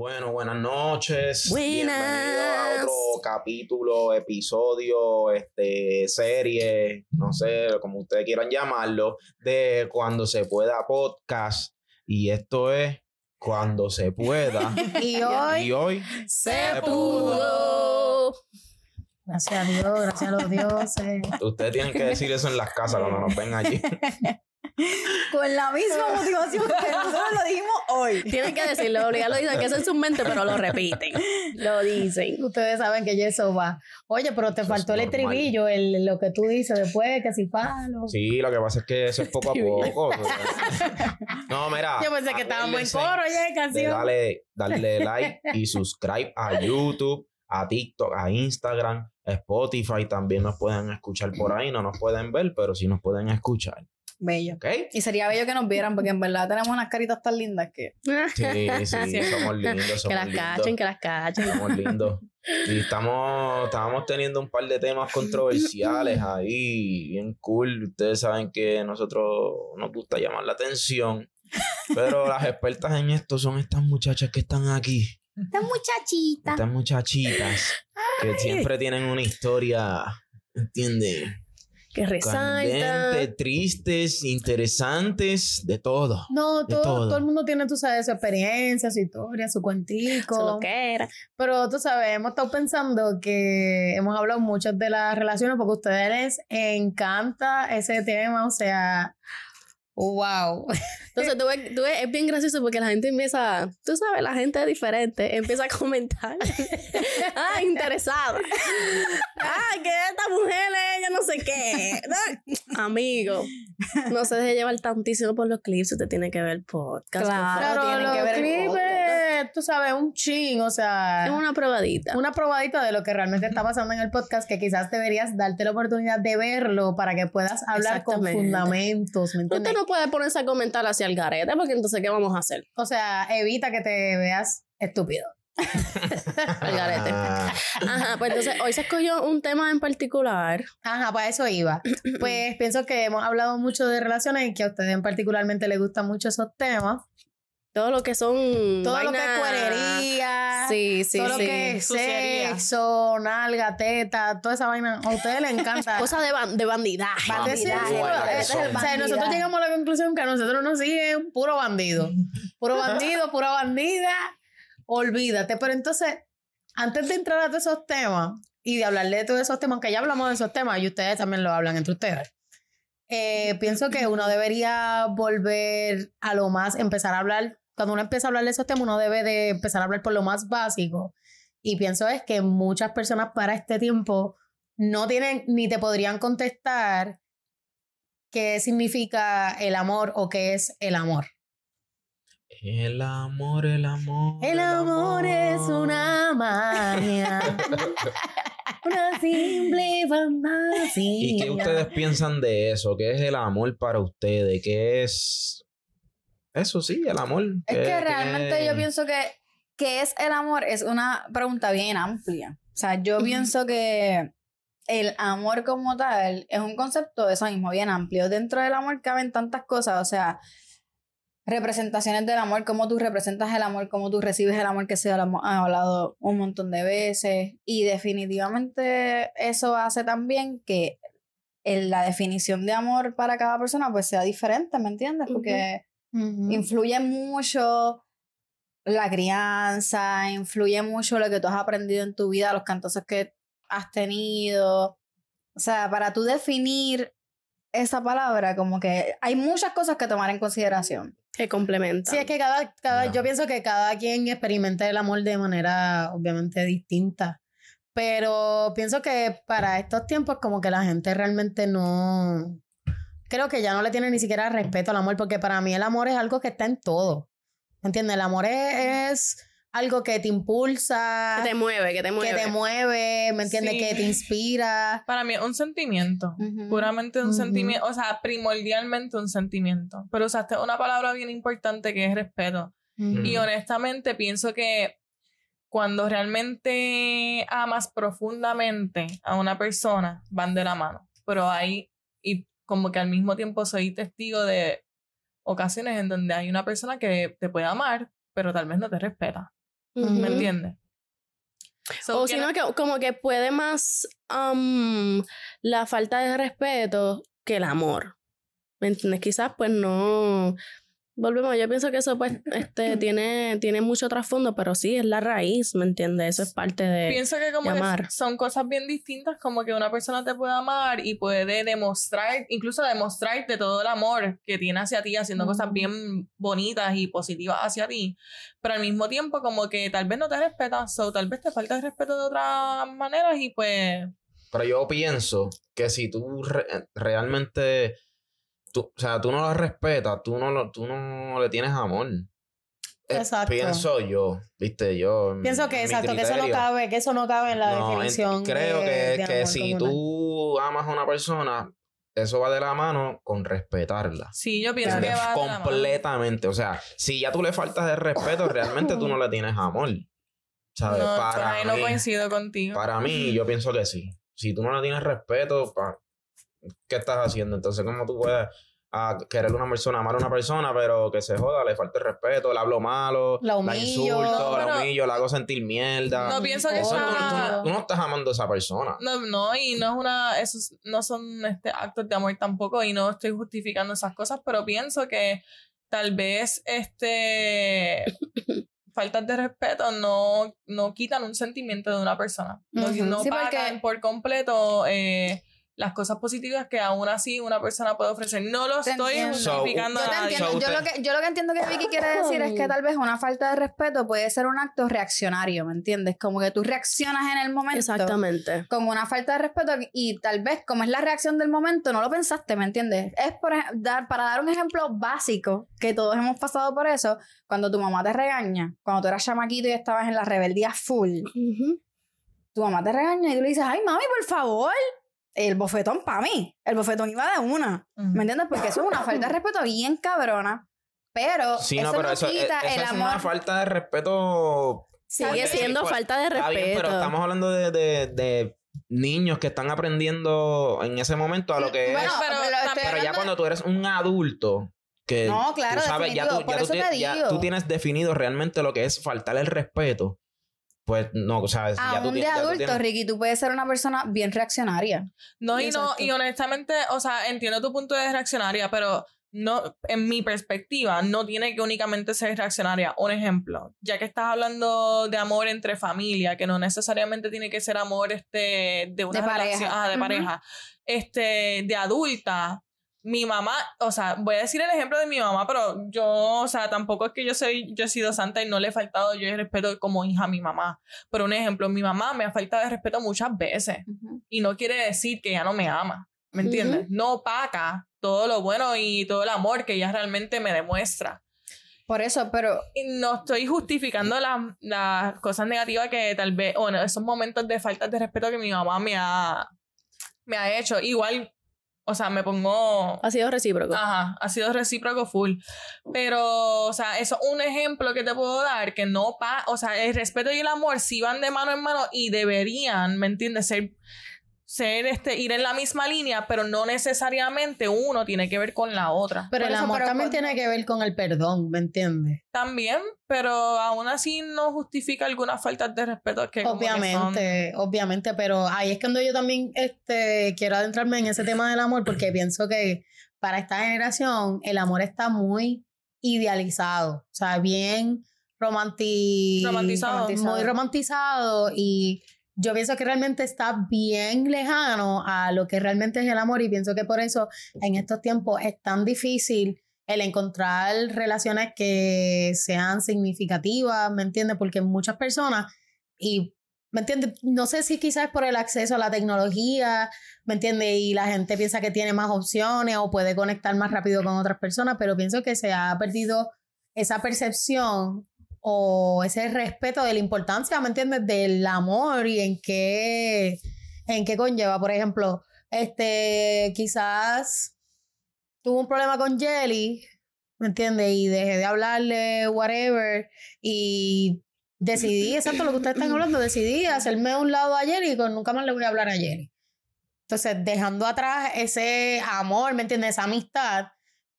Bueno, buenas noches. Buenas. Bienvenido a otro capítulo, episodio, este, serie, no sé, como ustedes quieran llamarlo, de Cuando se pueda podcast. Y esto es Cuando se pueda. Y hoy y hoy Se pudo. pudo. Gracias a Dios, gracias a los dioses. ustedes tienen que decir eso en las casas cuando nos ven allí. Con la misma motivación que nosotros lo dijimos hoy. Tienen que decirlo, ya lo dicen que eso es su mente, pero lo repiten. Lo dicen. Ustedes saben que eso va. Oye, pero te Eso faltó es el estribillo, el, lo que tú dices después, que si palo. Sí, lo que pasa es que eso es poco a poco. No, mira. Yo pensé que estábamos en coro ya de canción. darle, darle like y subscribe a YouTube, a TikTok, a Instagram, a Spotify. También nos pueden escuchar por ahí. No nos pueden ver, pero sí nos pueden escuchar. Bello. ¿Ok? Y sería bello que nos vieran, porque en verdad tenemos unas caritas tan lindas que. Sí, sí, somos lindos. Que Somos las lindos. cachen, que las cachen. Somos lindos. Y estamos, estábamos teniendo un par de temas controversiales ahí, bien cool. Ustedes saben que a nosotros nos gusta llamar la atención. Pero las expertas en esto son estas muchachas que están aquí. Esta muchachita. Estas muchachitas que siempre tienen una historia, ¿entiendes? Que resaltan. Candente, tristes, interesantes, de todo. No, De todo, todo. todo el mundo tiene, tú sabes, su experiencia, su historia, su cuentico. Eso lo que era. Pero tú sabes, hemos estado pensando que hemos hablado mucho de las relaciones porque a ustedes les encanta ese tema, o sea, wow. Entonces, tú ves, tú ves, es bien gracioso porque la gente empieza, tú sabes, la gente es diferente, empieza a comentar. ah, interesada. ah, que esta mujer es ella no sé qué. Amigo, no se deje llevar tantísimo por los clips, usted tiene que ver el podcast. Claro. Pero tienen que ver el clips, podcast. Tú sabes, un chin, o sea, Es una probadita. una probadita de lo que realmente está pasando en el podcast que quizás deberías darte la oportunidad de verlo para que puedas hablar con fundamentos, ¿me entiendes? Usted no puede ponerse a comentar hacia el garete porque entonces, ¿qué vamos a hacer? O sea, evita que te veas estúpido. Al garete. Ajá, pues entonces hoy se escogió un tema en particular. Ajá, para eso iba. Pues pienso que hemos hablado mucho de relaciones y que a ustedes en particularmente les gustan mucho esos temas. Todo lo que son. Todo lo que es cuerería, Sí, sí, todo lo sí. que es Suciería. sexo, nalga, teta, toda esa vaina. A ustedes les encanta. Cosas de, ban- de bandidaje. Que eh, o sea, nosotros llegamos a la conclusión que a nosotros nos siguen puro bandido. Puro bandido, pura bandida. Olvídate. Pero entonces, antes de entrar a todos esos temas y de hablar de todos esos temas, que ya hablamos de esos temas y ustedes también lo hablan entre ustedes, eh, pienso que uno debería volver a lo más, empezar a hablar, cuando uno empieza a hablar de esos temas, uno debe de empezar a hablar por lo más básico. Y pienso es que muchas personas para este tiempo no tienen ni te podrían contestar qué significa el amor o qué es el amor. el amor, el amor. El amor es una magia, una simple fantasía. ¿Y qué ustedes piensan de eso? ¿Qué es el amor para ustedes? ¿Qué es eso sí, el amor? Es ¿Qué- que realmente qué- yo pienso que ¿qué es el amor? Es una pregunta bien amplia. O sea, yo pienso que el amor como tal es un concepto de eso mismo, bien amplio. Dentro del amor caben tantas cosas, o sea, representaciones del amor, cómo tú representas el amor, cómo tú recibes el amor, que se ha hablado un montón de veces. Y definitivamente eso hace también que la definición de amor para cada persona pues sea diferente, ¿me entiendes? Ujú. Influye mucho la crianza, influye mucho lo que tú has aprendido en tu vida, los cantazos que has tenido. O sea, para tú definir esa palabra, como que hay muchas cosas que tomar en consideración. Que complementan. Sí, es que cada, cada, Ya. yo pienso que cada quien experimenta el amor de manera obviamente distinta. Pero pienso que para estos tiempos como que la gente realmente no... Creo que ya no le tiene ni siquiera respeto al amor, porque para mí el amor es algo que está en todo. ¿Me entiendes? El amor es, es algo que te impulsa, Que te mueve, que te mueve. que te mueve, ¿me entiendes? Sí. Que te inspira. Para mí es un sentimiento. Puramente un sentimiento, o sea, primordialmente un sentimiento. Pero usaste una palabra bien importante que es respeto. Ujú. Y honestamente pienso que cuando realmente amas profundamente a una persona, van de la mano. Pero hay, y como que al mismo tiempo soy testigo de ocasiones en donde hay una persona que te puede amar, pero tal vez no te respeta. ¿Me entiendes? So, O sino no- que como que puede más la falta de respeto que el amor. ¿Me entiendes? Quizás pues no... Volvemos, yo pienso que eso pues este, tiene, tiene mucho trasfondo, pero sí, es la raíz, ¿me entiendes? Eso es parte de... Pienso que como que son cosas bien distintas, como que una persona te puede amar y puede demostrar, incluso demostrarte todo el amor que tiene hacia ti, haciendo cosas bien bonitas y positivas hacia ti, pero al mismo tiempo como que tal vez no te respeta, o tal vez te falta el respeto de otras maneras y pues Pero yo pienso que si tú re- realmente, tú, o sea, tú no lo respetas, tú no, lo, tú no le tienes amor. Eh, Exacto. Pienso yo, viste, yo. en- Pienso que exacto, que eso no cabe, que eso no cabe en la No, en- definición. creo de- que, de que si tú amas a una persona, eso va de la mano con respetarla. sí, yo pienso que va de la mano. Completamente. O sea, si ya tú le faltas de respeto, realmente tú no le tienes amor. ¿Sabes? No, para no mí, coincido contigo. para mí, yo pienso que sí. Si tú no le tienes respeto, pa- ¿qué estás haciendo? Entonces, ¿cómo tú puedes ah, querer a una persona, amar a una persona, pero que se joda, le falta el respeto, le hablo malo, La humillo. insulto, No, la humillo, la hago sentir mierda. No pienso que Eso tú, no, tú no estás amando a esa persona. No, no, y no es una, esos no son este, actos de amor tampoco, y no estoy justificando esas cosas, pero pienso que tal vez este faltas de respeto no, no quitan un sentimiento de una persona. No, Ujú. no Sí, porque- pagan por completo eh, las cosas positivas que aún así una persona puede ofrecer. No lo Te estoy justificando Yo a te nadie. entiendo. So, Yo, lo que, yo lo que entiendo que Vicky quiere decir es que tal vez una falta de respeto puede ser un acto reaccionario, ¿me entiendes? Como que tú reaccionas en el momento. Exactamente. Con una falta de respeto y tal vez como es la reacción del momento, no lo pensaste, ¿me entiendes? Es por dar, para dar un ejemplo básico, que todos hemos pasado por eso, cuando tu mamá te regaña, cuando tú eras chamaquito y estabas en la rebeldía full, tu mamá te regaña y tú le dices, ay mami, por favor, el bofetón para mí, el bofetón iba de una. ¿Me entiendes? Porque eso es una falta de respeto bien cabrona. Pero Sí, eso no, pero eso, quita eso el es amor. una falta de respeto Sigue siendo falta de respeto. bien, pero estamos hablando de, de- de niños que están aprendiendo en ese momento a lo que Bueno, es. pero pero, ya hablando- cuando tú eres un adulto, que No, claro, tú sabes, ya, tú, ya, tú ya tú tienes definido realmente lo que es faltar el respeto, pues no, sabes, ya tú, Aún ti- de ya tú adulto, tienes- Ricky, tú puedes ser una persona bien reaccionaria. No, y no, y honestamente, o sea, entiendo tu punto de reaccionaria, pero no, en mi perspectiva, no tiene que únicamente ser reaccionaria. Un ejemplo, ya que estás hablando de amor entre familia, que no necesariamente tiene que ser amor este, de una De pareja. relación, ah, de pareja, este, de adulta. Mi mamá, o sea, voy a decir el ejemplo de mi mamá, pero yo, o sea, tampoco es que yo soy, yo he sido santa y no le he faltado yo el respeto como hija a mi mamá. Pero un ejemplo, mi mamá me ha faltado de respeto muchas veces y no quiere decir que ella no me ama, ¿me entiendes? No opaca todo lo bueno y todo el amor que ella realmente me demuestra. Por eso, pero Y no estoy justificando las, las cosas negativas que tal vez, bueno, esos momentos de falta de respeto que mi mamá me ha, me ha hecho. Igual, o sea, me pongo... Ha sido recíproco. Ajá, ha sido recíproco full. Pero, o sea, eso es un ejemplo que te puedo dar que no pa, o sea, el respeto y el amor sí van de mano en mano y deberían, ¿me entiendes? Ser, ser este, ir en la misma línea, pero no necesariamente uno tiene que ver con la otra. Pero Por el eso, amor pero también tiene que ver con el perdón, ¿me entiendes? También, pero aún así no justifica algunas faltas de respeto que como que son- Obviamente, obviamente, pero ahí es cuando yo también este, quiero adentrarme en ese tema del amor porque pienso que para esta generación el amor está muy idealizado, o sea, bien romanti- Romantizado. muy romantizado y yo pienso que realmente está bien lejano a lo que realmente es el amor y pienso que por eso en estos tiempos es tan difícil el encontrar relaciones que sean significativas, ¿me entiendes? Porque muchas personas, y, ¿me entiendes? No sé si quizás por el acceso a la tecnología, ¿me entiendes? Y la gente piensa que tiene más opciones o puede conectar más rápido con otras personas, pero pienso que se ha perdido esa percepción o ese respeto de la importancia, ¿me entiendes? Del amor y en qué, en qué conlleva. Por ejemplo, este, quizás tuvo un problema con Jelly, ¿me entiendes? Y dejé de hablarle, whatever, y decidí, exacto lo que ustedes están hablando, decidí hacerme un lado a Jelly y con nunca más le voy a hablar a Jelly. Entonces, dejando atrás ese amor, ¿me entiendes? Esa amistad,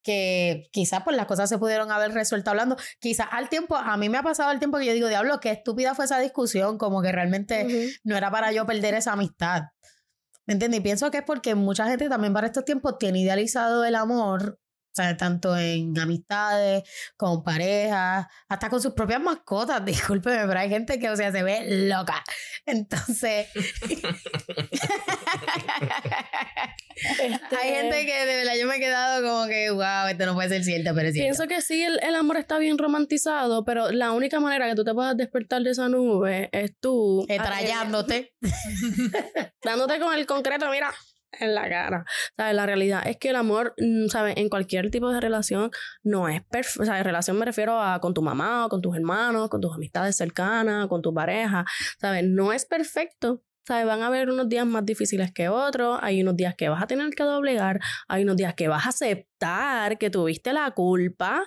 que quizás pues las cosas se pudieron haber resuelto hablando. Quizás al tiempo, a mí me ha pasado el tiempo que yo digo, diablo, qué estúpida fue esa discusión, como que realmente no era para yo perder esa amistad. ¿Me entiendes? Y pienso que es porque mucha gente también para estos tiempos tiene idealizado el amor, o sea, tanto en amistades, con parejas, hasta con sus propias mascotas, discúlpeme, pero hay gente que, o sea, se ve loca. Entonces, Este, hay gente que de verdad yo me he quedado como que, wow, esto no puede ser cierto, pero es cierto. Pienso que sí, el, el amor está bien romantizado, pero la única manera que tú te puedas despertar de esa nube es tú Estrellándote. dándote con el concreto, mira, en la cara. ¿Sabes? La realidad es que el amor, mm, ¿sabes? En cualquier tipo de relación no es perfecto. ¿Sabes? Relación me refiero a con tu mamá, o con tus hermanos, con tus amistades cercanas, con tu pareja. ¿Sabes? No es perfecto. ¿Sabes? Van a haber unos días más difíciles que otros. Hay unos días que vas a tener que doblegar. Hay unos días que vas a aceptar que tuviste la culpa.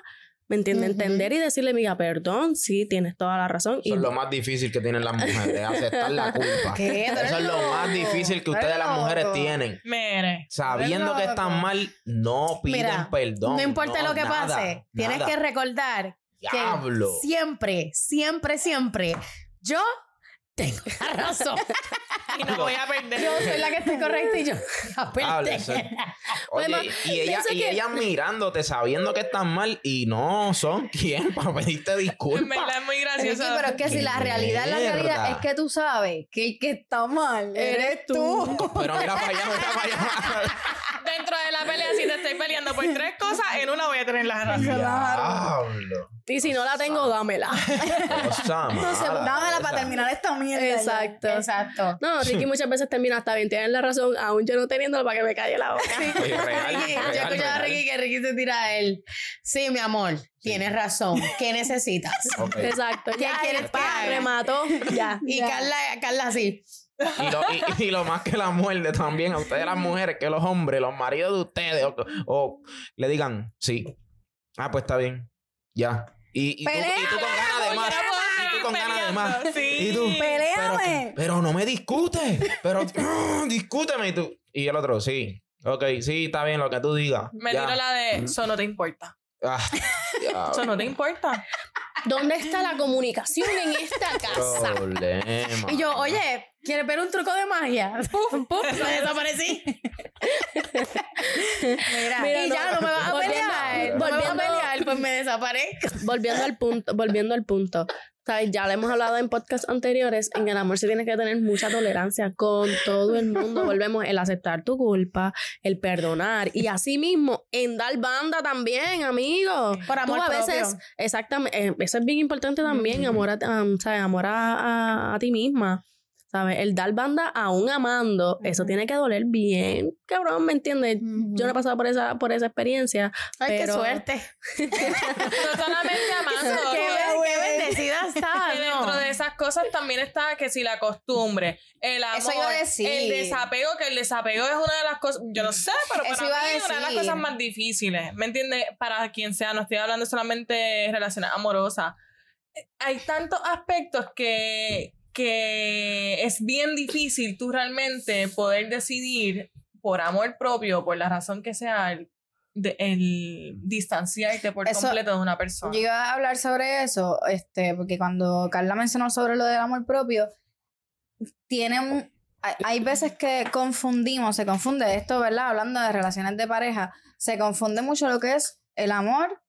¿Me entiendes? Ujú. Entender y decirle, mira, perdón, sí, tienes toda la razón. Eso y es lo más difícil que tienen las mujeres, aceptar la culpa. ¿Qué? Eso es lo más difícil que ustedes las mujeres tienen. Mire. Sabiendo que están mal, no piden Mira, perdón. No importa lo que nada, pase, tienes nada. que recordar que Diablo. siempre, siempre, siempre, yo tengo la razón. Y no voy a perder. yo soy la que estoy correcta y yo la perdí. Oye, y ella, y que- ella mirándote, sabiendo que están mal, y no son quién para pedirte En disculpas. verdad es muy gracioso. pero es que si ¡Qué la realidad, la realidad mierda! es que tú sabes que el que está mal eres tú. Pero mira para allá, mira para allá. Dentro de la pelea, si te estoy peleando por tres cosas, en una voy a tener la razón. Diablo. Y si no la tengo, dámela. Entonces, mala dámela para terminar esta mierda. ya. Exacto. Exacto. No, Ricky muchas veces termina hasta bien, tienes la razón, aún yo no teniéndolo para que me calle la boca. Oye, real, Ricky, yo real, escuchaba a. Ricky que Ricky se tira a él. Sí, mi amor, tienes razón. ¿Qué necesitas? Exacto. ¿Qué ya, quieres que pa, haga? remató. Ya. Y ya. Carla, Carla así. Y lo, y- y lo más que la muerde también a ustedes las mujeres, que los hombres, los maridos de ustedes, o, o le digan, sí. Ah, pues está bien. Ya. Y, y, tú, y tú con ganas de más. Y tú con ganas de más. Sí. Y tú. Pero, pero no me discutes. Pero discúteme. Y tú. Y el otro, sí. Ok, sí, está bien lo que tú digas. Me Ya. tiro la de eso no te importa. Ah. Eso no te importa. ¿Dónde está la comunicación en esta casa? Problema. Y yo, oye, ¿quieres ver un truco de magia? Puf, puf, me desaparecí. Mira, Mira, y ya no, no me vas a volviendo- pelear. No me vas a volviendo- pelear, pues me desaparezco. volviendo al punto, volviendo al punto. ¿Sabes? Ya le hemos hablado en podcasts anteriores, en el amor se tiene que tener mucha tolerancia con todo el mundo. Volvemos el aceptar tu culpa, el perdonar y así mismo en dar banda también, amigo. Por amor Tú a propio. veces, exactamente, eh, eso es bien importante también, Ujú. amor, a, um, ¿sabes? amor a, a- a ti misma. ¿Sabes? El dar banda aún amando, eso tiene que doler bien, cabrón, ¿me entiendes? Yo no he pasado por esa, por esa experiencia. Ay, qué suerte. No solamente amando. qué, dentro de esas cosas también está que si la costumbre, el amor, Eso iba a decir. el desapego, que el desapego es una de las cosas, yo no sé, pero Eso para a mí es una de las decir. cosas más difíciles, ¿me entiendes? Para quien sea, no estoy hablando solamente de relaciones amorosas. Hay tantos aspectos que, que es bien difícil tú realmente poder decidir por amor propio, por la razón que sea, el, de- el distanciarte por Eso- completo de una persona. Yo iba a hablar sobre eso, este, porque cuando Carla mencionó sobre lo del amor propio, tienen, hay, hay veces que confundimos, se confunde esto, ¿verdad? Hablando de relaciones de pareja, se confunde mucho lo que es el amor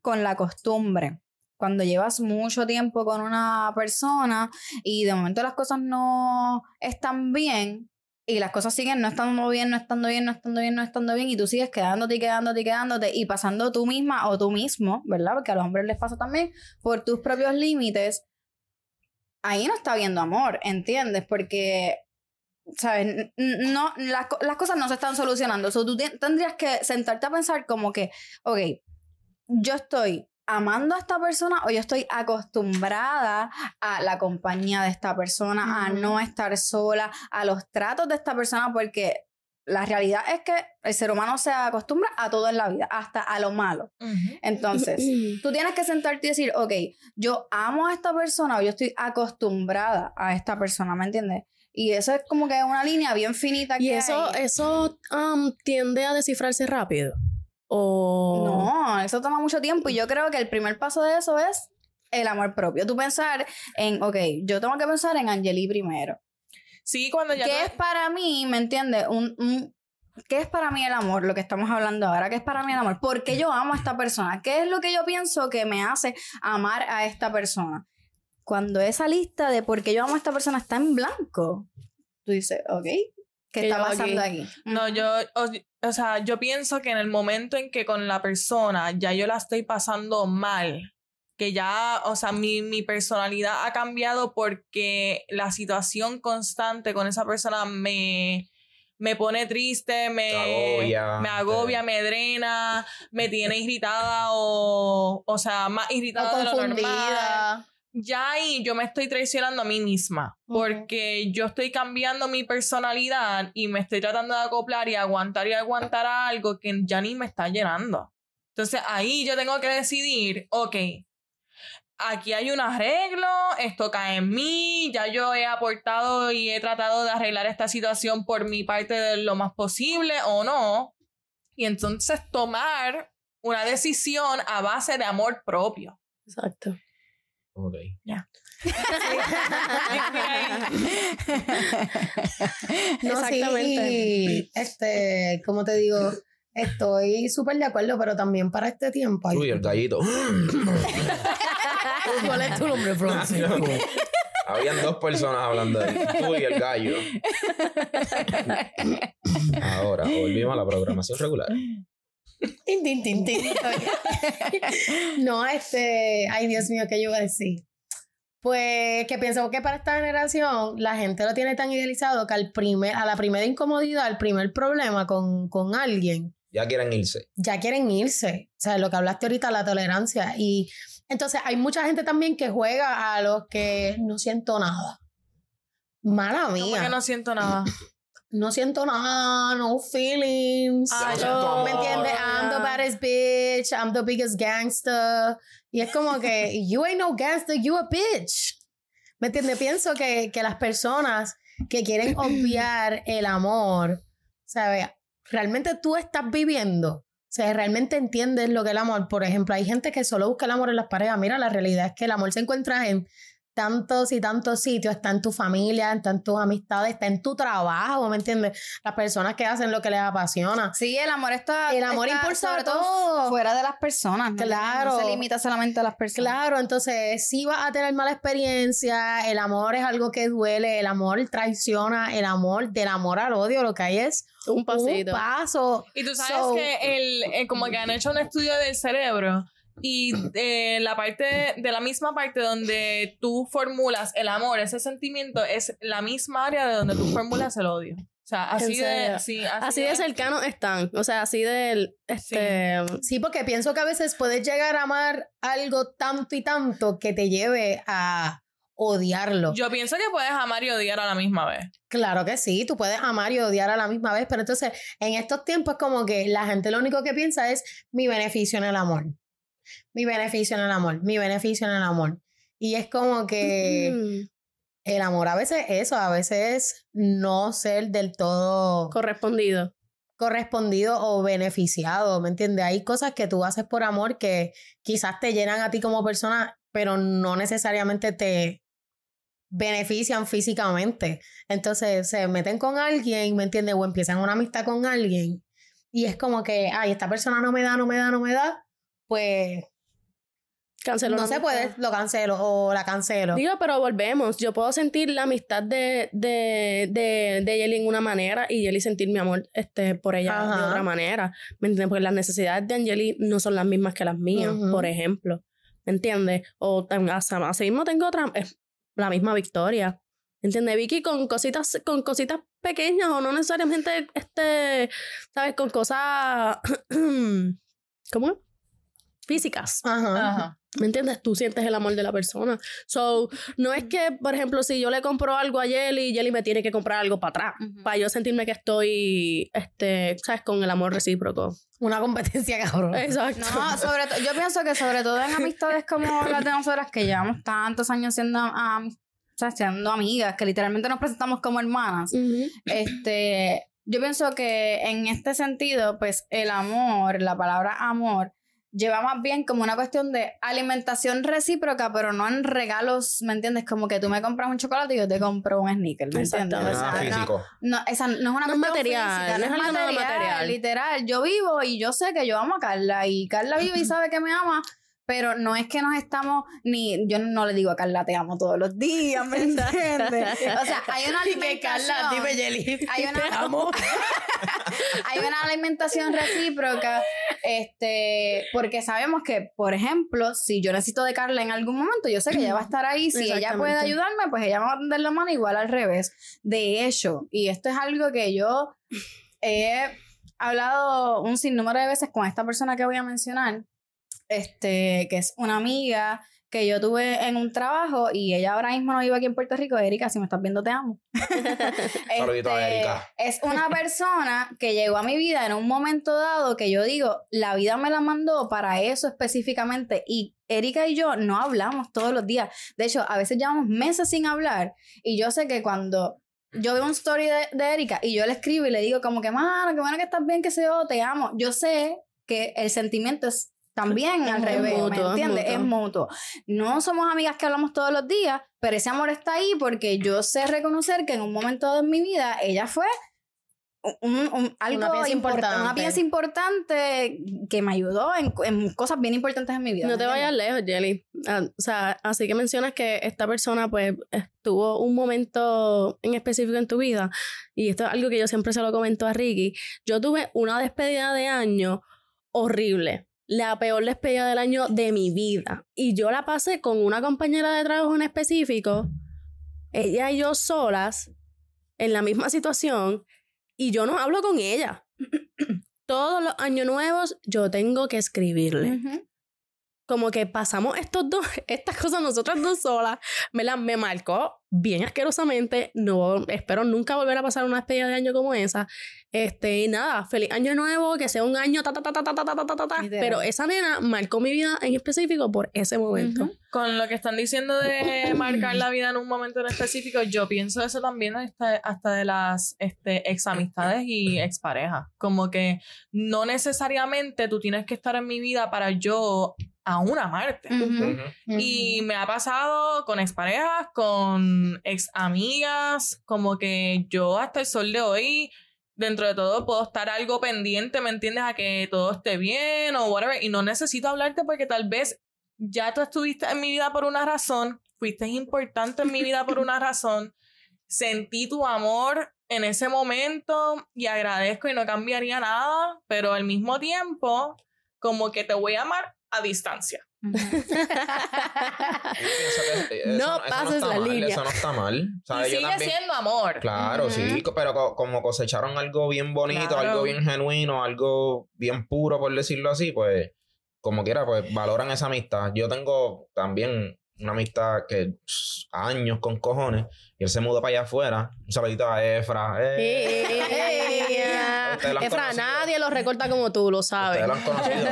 con la costumbre. Cuando llevas mucho tiempo con una persona y de momento las cosas no están bien y las cosas siguen no estando bien, no estando bien, no estando bien, no estando bien y tú sigues quedándote y quedándote y quedándote y pasando tú misma o tú mismo, ¿verdad? Porque a los hombres les pasa también por tus propios límites. Ahí no está habiendo amor, ¿entiendes? Porque ¿sabes? No, las, las cosas no se están solucionando. So, tú te- tendrías que sentarte a pensar como que, ok, yo estoy amando a esta persona o yo estoy acostumbrada a la compañía de esta persona, a no estar sola, a los tratos de esta persona, porque la realidad es que el ser humano se acostumbra a todo en la vida, hasta a lo malo. Entonces, tú tienes que sentarte y decir, ok, yo amo a esta persona o yo estoy acostumbrada a esta persona, ¿me entiendes? Y eso es como que una línea bien finita que Y eso, hay. eso um, tiende a descifrarse rápido. O... No, eso toma mucho tiempo y yo creo que el primer paso de eso es el amor propio. Tú pensar en, ok, yo tengo que pensar en Angeli primero. Sí, cuando ya... ¿Qué tú- es para mí, me entiendes? Un, un- ¿Qué es para mí el amor? Lo que estamos hablando ahora. ¿Qué es para mí el amor? ¿Por qué yo amo a esta persona? ¿Qué es lo que yo pienso que me hace amar a esta persona? Cuando esa lista de por qué yo amo a esta persona está en blanco, tú dices, ok, ¿qué ¿Qué está pasando aquí? aquí? No, yo, o, o sea, yo pienso que en el momento en que con la persona ya yo la estoy pasando mal, que ya, o sea, mi, mi personalidad ha cambiado porque la situación constante con esa persona me, me pone triste, me agobia, me, agobia, te- me drena, me tiene irritada o, o sea, más O irritada de lo normal confundida. Ya ahí yo me estoy traicionando a mí misma porque yo estoy cambiando mi personalidad y me estoy tratando de acoplar y aguantar y aguantar a algo que ya ni me está llenando. Entonces ahí yo tengo que decidir, ok, aquí hay un arreglo, esto cae en mí, ya yo he aportado y he tratado de arreglar esta situación por mi parte de lo más posible o no. Y entonces tomar una decisión a base de amor propio. Exacto. Ok. No, Exactamente. Sí, y, este, como te digo, estoy súper de acuerdo, pero también para este tiempo. hay- Uy, el gallito. ¿Cuál es tu nombre, Francisco? Habían dos personas hablando ahí. Tú y el gallo. Ahora, volvimos a la programación regular. Tin, tin, tin, tin. no, este, ay Dios mío, ¿qué yo iba a decir? Pues que pienso que para esta generación la gente lo tiene tan idealizado que al primer, a la primera incomodidad, al primer problema con, con alguien, Ya quieren irse. ya quieren irse. O sea, lo que hablaste ahorita, la tolerancia. Y entonces hay mucha gente también que juega a los que no siento nada. Mala ¿Cómo mía. que no siento nada? No siento nada, no feelings. Ah, no ¿Me entiendes? I'm the baddest bitch, I'm the biggest gangster. Y es como que, you ain't no gangster, you a bitch. ¿Me entiendes? Pienso que, que las personas que quieren obviar el amor, ¿sabes? Realmente tú estás viviendo. O sea, realmente entiendes lo que es el amor. Por ejemplo, hay gente que solo busca el amor en las parejas. Mira, la realidad es que el amor se encuentra en tantos y tantos sitios. Está en tu familia, está en tus amistades, está en tu trabajo, ¿me entiendes? Las personas que hacen lo que les apasiona. Sí, el amor está. El amor está impulsa sobre todo. fuera de las personas. ¿no? Claro. No se limita solamente a las personas. Claro, entonces si vas a tener mala experiencia, el amor es algo que duele, el amor traiciona, el amor, del amor al odio, lo que hay es Un pasito. un paso. Y tú sabes So- que el, eh, como que han hecho un estudio del cerebro y de la parte, de la misma parte donde tú formulas el amor, ese sentimiento, es la misma área de donde tú formulas el odio. O sea, así de, sí, así, Así de cercanos están. O sea, así de. Este. Sí, porque pienso que a veces puedes llegar a amar algo tanto y tanto que te lleve a odiarlo. Yo pienso que puedes amar y odiar a la misma vez. Claro que sí, tú puedes amar y odiar a la misma vez, pero entonces en estos tiempos como que la gente lo único que piensa es mi beneficio en el amor. Mi beneficio en el amor, mi beneficio en el amor. Y es como que mm, el amor a veces es eso, a veces es no ser del todo correspondido. correspondido o beneficiado, ¿me entiendes? Hay cosas que tú haces por amor que quizás te llenan a ti como persona, pero no necesariamente te benefician físicamente. Entonces se meten con alguien, ¿me entiendes? O empiezan una amistad con alguien y es como que, ay, esta persona no me da, no me da, no me da, pues Canceló no se amistad. puede, lo cancelo o la cancelo. Digo, pero volvemos. Yo puedo sentir la amistad de, de, de, de Yeli en una manera y Yeli sentir mi amor este, por ella de otra manera. ¿Me entiendes? Porque las necesidades de Angeli no son las mismas que las mías, por ejemplo. ¿Me entiendes? O hasta- así mismo tengo otra, es la misma Victoria. ¿Me entiendes? Vicky con cositas, con cositas pequeñas o no necesariamente, este, ¿sabes? Con cosas, ¿cómo? Físicas. Ajá. Ajá. ¿Me entiendes? Tú sientes el amor de la persona. So, no es que, por ejemplo, si yo le compro algo a Jelly, Jelly me tiene que comprar algo para atrás. Para yo sentirme que estoy, este, ¿sabes? Con el amor recíproco. Una competencia cabrón. Exacto. No, sobre yo pienso que sobre todo en amistades como las de nosotras que llevamos tantos años siendo, o sea, siendo amigas, que literalmente nos presentamos como hermanas, este, yo pienso que en este sentido, pues el amor, la palabra amor, lleva más bien como una cuestión de alimentación recíproca, pero no en regalos, ¿me entiendes? Como que tú me compras un chocolate y yo te compro un sneaker, ¿me entiendes? O sea, Nada no-. No, esa no es una No es cuestión material, física, no es nada material. Literal, yo vivo y yo sé que yo amo a Carla y Carla vive y sabe que me ama, pero no es que nos estamos ni yo no le digo a Carla te amo todos los días, ¿me entiendes? O sea, hay una alimentación. dime, Yeli. Hay una- te amo. hay una alimentación recíproca, este, porque sabemos que, por ejemplo, si yo necesito de Carla en algún momento, yo sé que ella va a estar ahí. Si ella puede ayudarme, pues ella me va a tender la mano igual al revés. De hecho, y esto es algo que yo he hablado un sinnúmero de veces con esta persona que voy a mencionar, este, que es una amiga que yo tuve en un trabajo y ella ahora mismo no vive aquí en Puerto Rico. Erika, si me estás viendo, te amo. Saludito a Este, Erika. Es una persona que llegó a mi vida en un momento dado que yo digo, la vida me la mandó para eso específicamente y Erika y yo no hablamos todos los días. De hecho, a veces llevamos meses sin hablar y yo sé que cuando yo veo un story de, de Erika y yo le escribo y le digo como que, mano, qué bueno que estás bien, que se yo, te amo. Yo sé que el sentimiento es también al Es revés, mutuo, ¿me es entiendes? mutuo. Es mutuo. No somos amigas que hablamos todos los días, pero ese amor está ahí porque yo sé reconocer que en un momento en mi vida ella fue un- un- algo Una pieza import- importante. una pieza importante que me ayudó en, en cosas bien importantes en mi vida. No ¿me te vayas lejos, Jelly. Ah, o sea, así que mencionas que esta persona, pues, estuvo un momento en específico en tu vida. Y esto es algo que yo siempre se lo comento a Ricky. Yo tuve una despedida de año horrible. La peor despedida del año de mi vida. Y yo la pasé con una compañera de trabajo en específico. Ella y yo solas, en la misma situación. Y yo no hablo con ella. Todos los años nuevos yo tengo que escribirle Ujú. Como que pasamos estos dos, estas cosas nosotras dos solas, me la me marcó bien asquerosamente. No espero nunca volver a pasar una despedida de año como esa. Este, y nada, feliz año nuevo, que sea un año ta ta ta ta ta ta ta ta ta. Pero esa nena marcó mi vida en específico por ese momento. Con lo que están diciendo de marcar la vida en un momento en específico, yo pienso eso también hasta, hasta de las este, ex amistades y exparejas. Como que no necesariamente tú tienes que estar en mi vida para yo aún amarte. Ujú. Ujú. Y me ha pasado con exparejas, con ex amigas, como que yo hasta el sol de hoy, dentro de todo, puedo estar algo pendiente, ¿me entiendes? A que todo esté bien o whatever. Y no necesito hablarte porque tal vez ya tú estuviste en mi vida por una razón, fuiste importante en mi vida por una razón, sentí tu amor en ese momento y agradezco y no cambiaría nada, pero al mismo tiempo, como que te voy a amar a distancia. Yo pienso que eso No pases la mal, línea. Eso no está mal. sigue también- siendo amor. Claro, sí, pero co- como cosecharon algo bien bonito, Claro. algo bien genuino, algo bien puro, por decirlo así, pues como quiera, pues valoran esa amistad. Yo tengo también una amistad que años con cojones, y él se mudó para allá afuera. Un saludito a Efra. eh. Efra, conocido. nadie lo recorta como tú, lo sabes. Lo han conocido.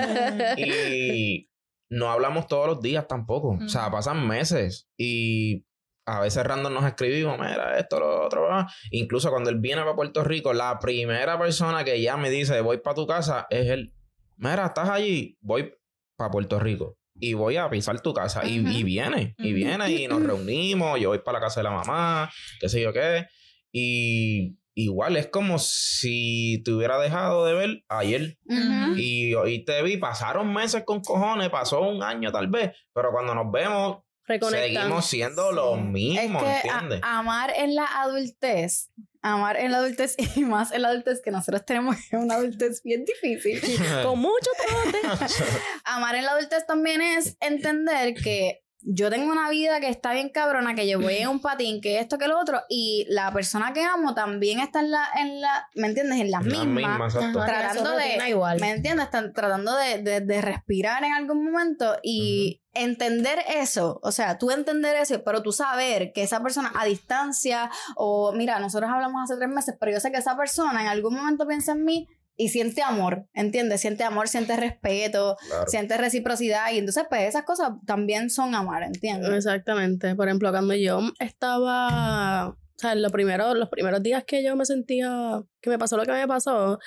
y no hablamos todos los días tampoco. O sea, pasan meses y a veces random nos escribimos, mira, esto, lo otro. ah". Incluso cuando él viene para Puerto Rico, la primera persona que ya me dice, voy para tu casa, es él. Mira, ¿estás allí? Voy para Puerto Rico. Y voy a pisar tu casa. Y- y, viene. Y viene y nos reunimos. Yo voy para la casa de la mamá. Qué sé yo qué. Y igual es como si te hubiera dejado de ver ayer. Ujú. Y, y te vi, pasaron meses con cojones, pasó un año tal vez, pero cuando nos vemos, Seguimos siendo lo mismo, es que ¿entiendes? a- amar en la adultez, amar en la adultez y más en la adultez que nosotros tenemos que es una adultez bien difícil. Con mucho trote. amar en la adultez también es entender que yo tengo una vida que está bien cabrona, que yo voy en un patín, que esto, que lo otro, y la persona que amo también está en la, en la ¿me entiendes? En las Las mismas. Ajá. Tratando de, igual. ¿me entiendes? Están tratando de, de- de respirar en algún momento y entender eso, o sea, tú entender eso, pero tú saber que esa persona a distancia, o mira, nosotros hablamos hace tres meses, pero yo sé que esa persona en algún momento piensa en mí y siente amor, ¿entiendes? Siente amor, siente respeto, Claro. siente reciprocidad y entonces pues esas cosas también son amar, ¿entiendes? Exactamente. Por ejemplo, cuando yo estaba sea, lo primero, los primeros días que yo me sentía, que me pasó lo que me pasó,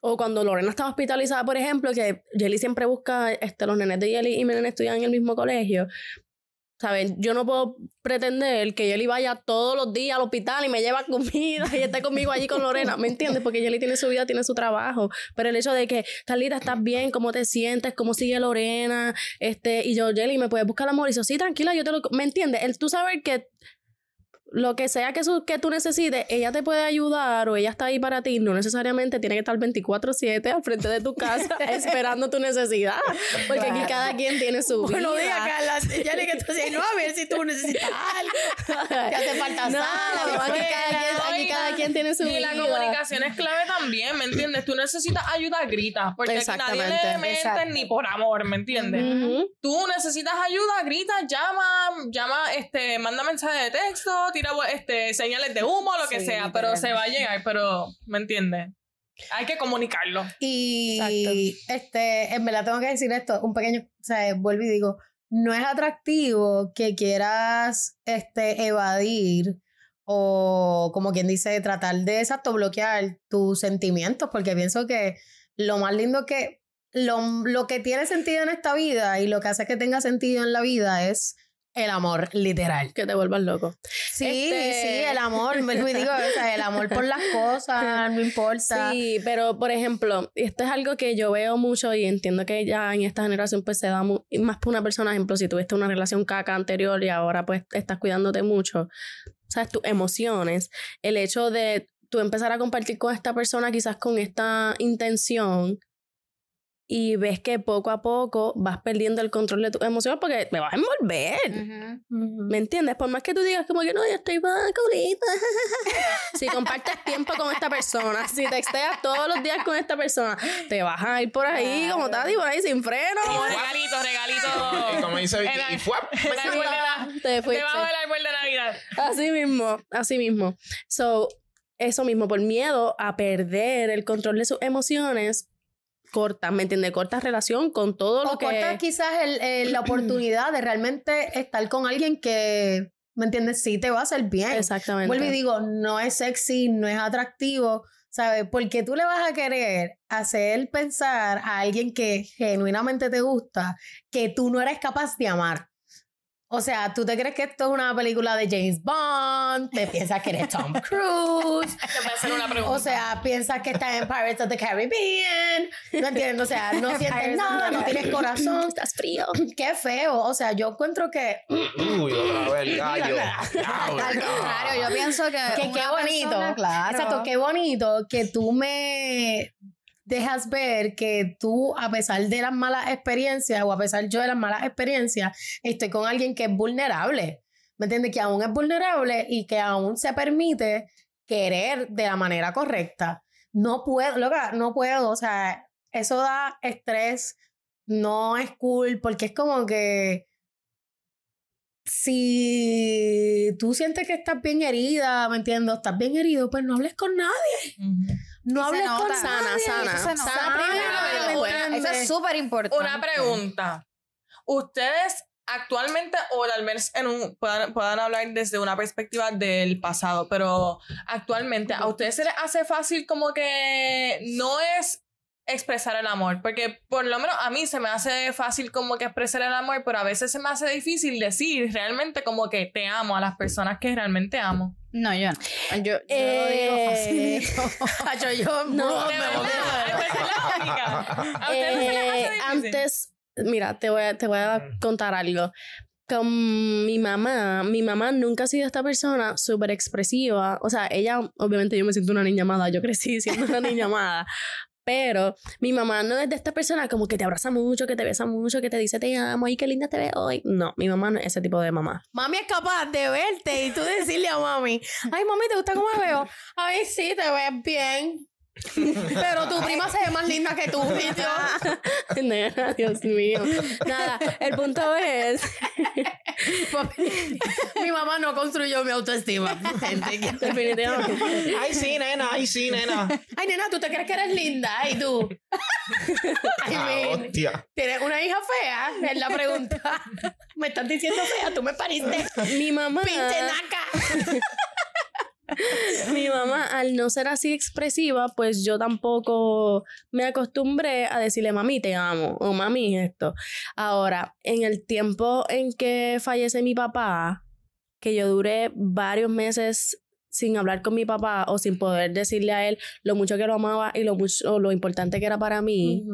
o cuando Lorena estaba hospitalizada, por ejemplo, que Jelly siempre busca, este, los nenes de Jelly y mi nene estudian en el mismo colegio. ¿Saben? Yo no puedo pretender que Jelly vaya todos los días al hospital y me lleva comida y esté conmigo allí con Lorena, ¿me entiendes? Porque Jelly tiene su vida, tiene su trabajo, pero el hecho de que, Carlita, ¿estás bien? ¿Cómo te sientes? ¿Cómo sigue Lorena? Este, y yo, Jelly, ¿me puedes buscar amor? Y yo, sí, tranquila, yo te lo... ¿Me entiendes? El tú saber que lo que sea que, su- que tú necesites, ella te puede ayudar o ella está ahí para ti, no necesariamente tiene que estar 24/7 al frente de tu casa esperando tu necesidad, porque aquí cada quien tiene su vida. Buenos días, Carla. Ya le que tú decías, no, a ver si tú necesitas algo. Te hace falta No, sal, aquí cada, quien, aquí Oiga, cada quien tiene su Y vida. la comunicación es clave también, ¿me entiendes? Tú necesitas ayuda, grita. Porque nadie Exactamente. le mente Exacto. ni por amor, ¿me entiendes? Ujú. Tú necesitas ayuda, grita, llama, llama, este, manda mensaje de texto, tira este, señales de humo, lo que Sí, sea, pero se va a llegar, pero, ¿me entiendes? Hay que comunicarlo. Y este, en verdad tengo que decir esto, un pequeño, o sea, vuelvo y digo, no es atractivo que quieras este, evadir o como quien dice, tratar de exacto bloquear tus sentimientos, porque pienso que lo más lindo que, lo, lo que tiene sentido en esta vida y lo que hace que tenga sentido en la vida es el amor, literal. Que te vuelvas loco. Sí, Este- sí, el amor, me digo, o sea, el amor por las cosas, no importa. Sí, pero por ejemplo, esto es algo que yo veo mucho y entiendo que ya en esta generación pues se da más por una persona, ejemplo, si tuviste una relación caca anterior y ahora pues estás cuidándote mucho, sabes, tus emociones, el hecho de tú empezar a compartir con esta persona quizás con esta intención y ves que poco a poco vas perdiendo el control de tus emociones porque me vas a envolver. ¿Me entiendes? Por más que tú digas como que no, yo estoy vacunita. si compartes tiempo con esta persona, si texteas todos los días con esta persona, te vas a ir por ahí como Claro. Tati, por ahí sin freno. Como regalito, regalito. Y como dice Vicky, y fue. Te fuiste. Debajo del árbol de Navidad. Así mismo, así mismo. So, eso mismo, por miedo a perder el control de sus emociones, cortas, ¿me entiendes? Cortas relación con todo lo O que... cortas quizás el- el- la oportunidad de realmente estar con alguien que, ¿me entiendes? Sí te va a hacer bien. Exactamente. Vuelvo y digo, no es sexy, no es atractivo, ¿sabes? Porque tú le vas a querer hacer pensar a alguien que genuinamente te gusta que tú no eres capaz de amar. O sea, tú te crees que esto es una película de James Bond, te piensas que eres Tom Cruise, Te voy a hacer una pregunta. o sea, piensas que estás en Pirates of the Caribbean, no entiendes, o sea, no sientes nada, no tienes corazón, Estás frío. qué feo, o sea, yo encuentro que Uy, otra vez gallo. Al contrario, yo pienso que. que qué bonito. persona, claro. Exacto, qué bonito que tú me dejas ver que tú, a pesar de las malas experiencias, o a pesar yo de las malas experiencias, estoy con alguien que es vulnerable. ¿Me entiendes? Que aún es vulnerable y que aún se permite querer de la manera correcta. No puedo, loca, no puedo. O sea, eso da estrés, no es cool, porque es como que si tú sientes que estás bien herida, ¿me entiendes? Estás bien herido, pues no hables con nadie. No hables con. Sana, sana. Nota. Sana primero, una- Eso es súper importante. Una pregunta. ¿Ustedes actualmente, o tal vez en un, puedan, puedan hablar desde una perspectiva del pasado, pero actualmente, ¿a ustedes se les hace fácil como que no es expresar el amor? Porque por lo menos a mí se me hace fácil como que expresar el amor, pero a veces se me hace difícil decir realmente como que te amo a las personas que realmente amo. No, yo no. Yo, yo lo digo Eh, facilito. Hacho, yo No, me. ¿A ustedes no se les hace Eh, difícil? antes, mira, te voy a, te voy a contar algo. Con mi mamá, mi mamá nunca ha sido esta persona súper expresiva. O sea, ella, obviamente yo me siento una niña amada, yo crecí siendo una niña amada. Pero mi mamá no es de esta persona como que te abraza mucho, que te besa mucho, que te dice te amo y qué linda te ves hoy. No, mi mamá no es ese tipo de mamá. Mami es capaz de verte y tú decirle a mami, ay mami, ¿te gusta cómo me veo? Ay, sí, te ves bien. Pero tu prima se ve más linda que tú. Y yo, Nena, Dios mío. Nada, el punto es. mi mamá no construyó mi autoestima. Gente, Definitivamente. Ay, sí, nena, ay, sí, nena. Ay, nena, ¿tú te crees que eres linda? Y tú. Ay, Ah, hostia. ¿Tienes una hija fea? Es la pregunta. Me estás diciendo fea, tú me pariste Mi mamá. pinche naca. mi mamá, al no ser así expresiva, pues yo tampoco me acostumbré a decirle, mami, te amo, o mami, esto. Ahora, en el tiempo en que fallece mi papá, que yo duré varios meses sin hablar con mi papá o sin poder decirle a él lo mucho que lo amaba y lo, mucho, lo importante que era para mí.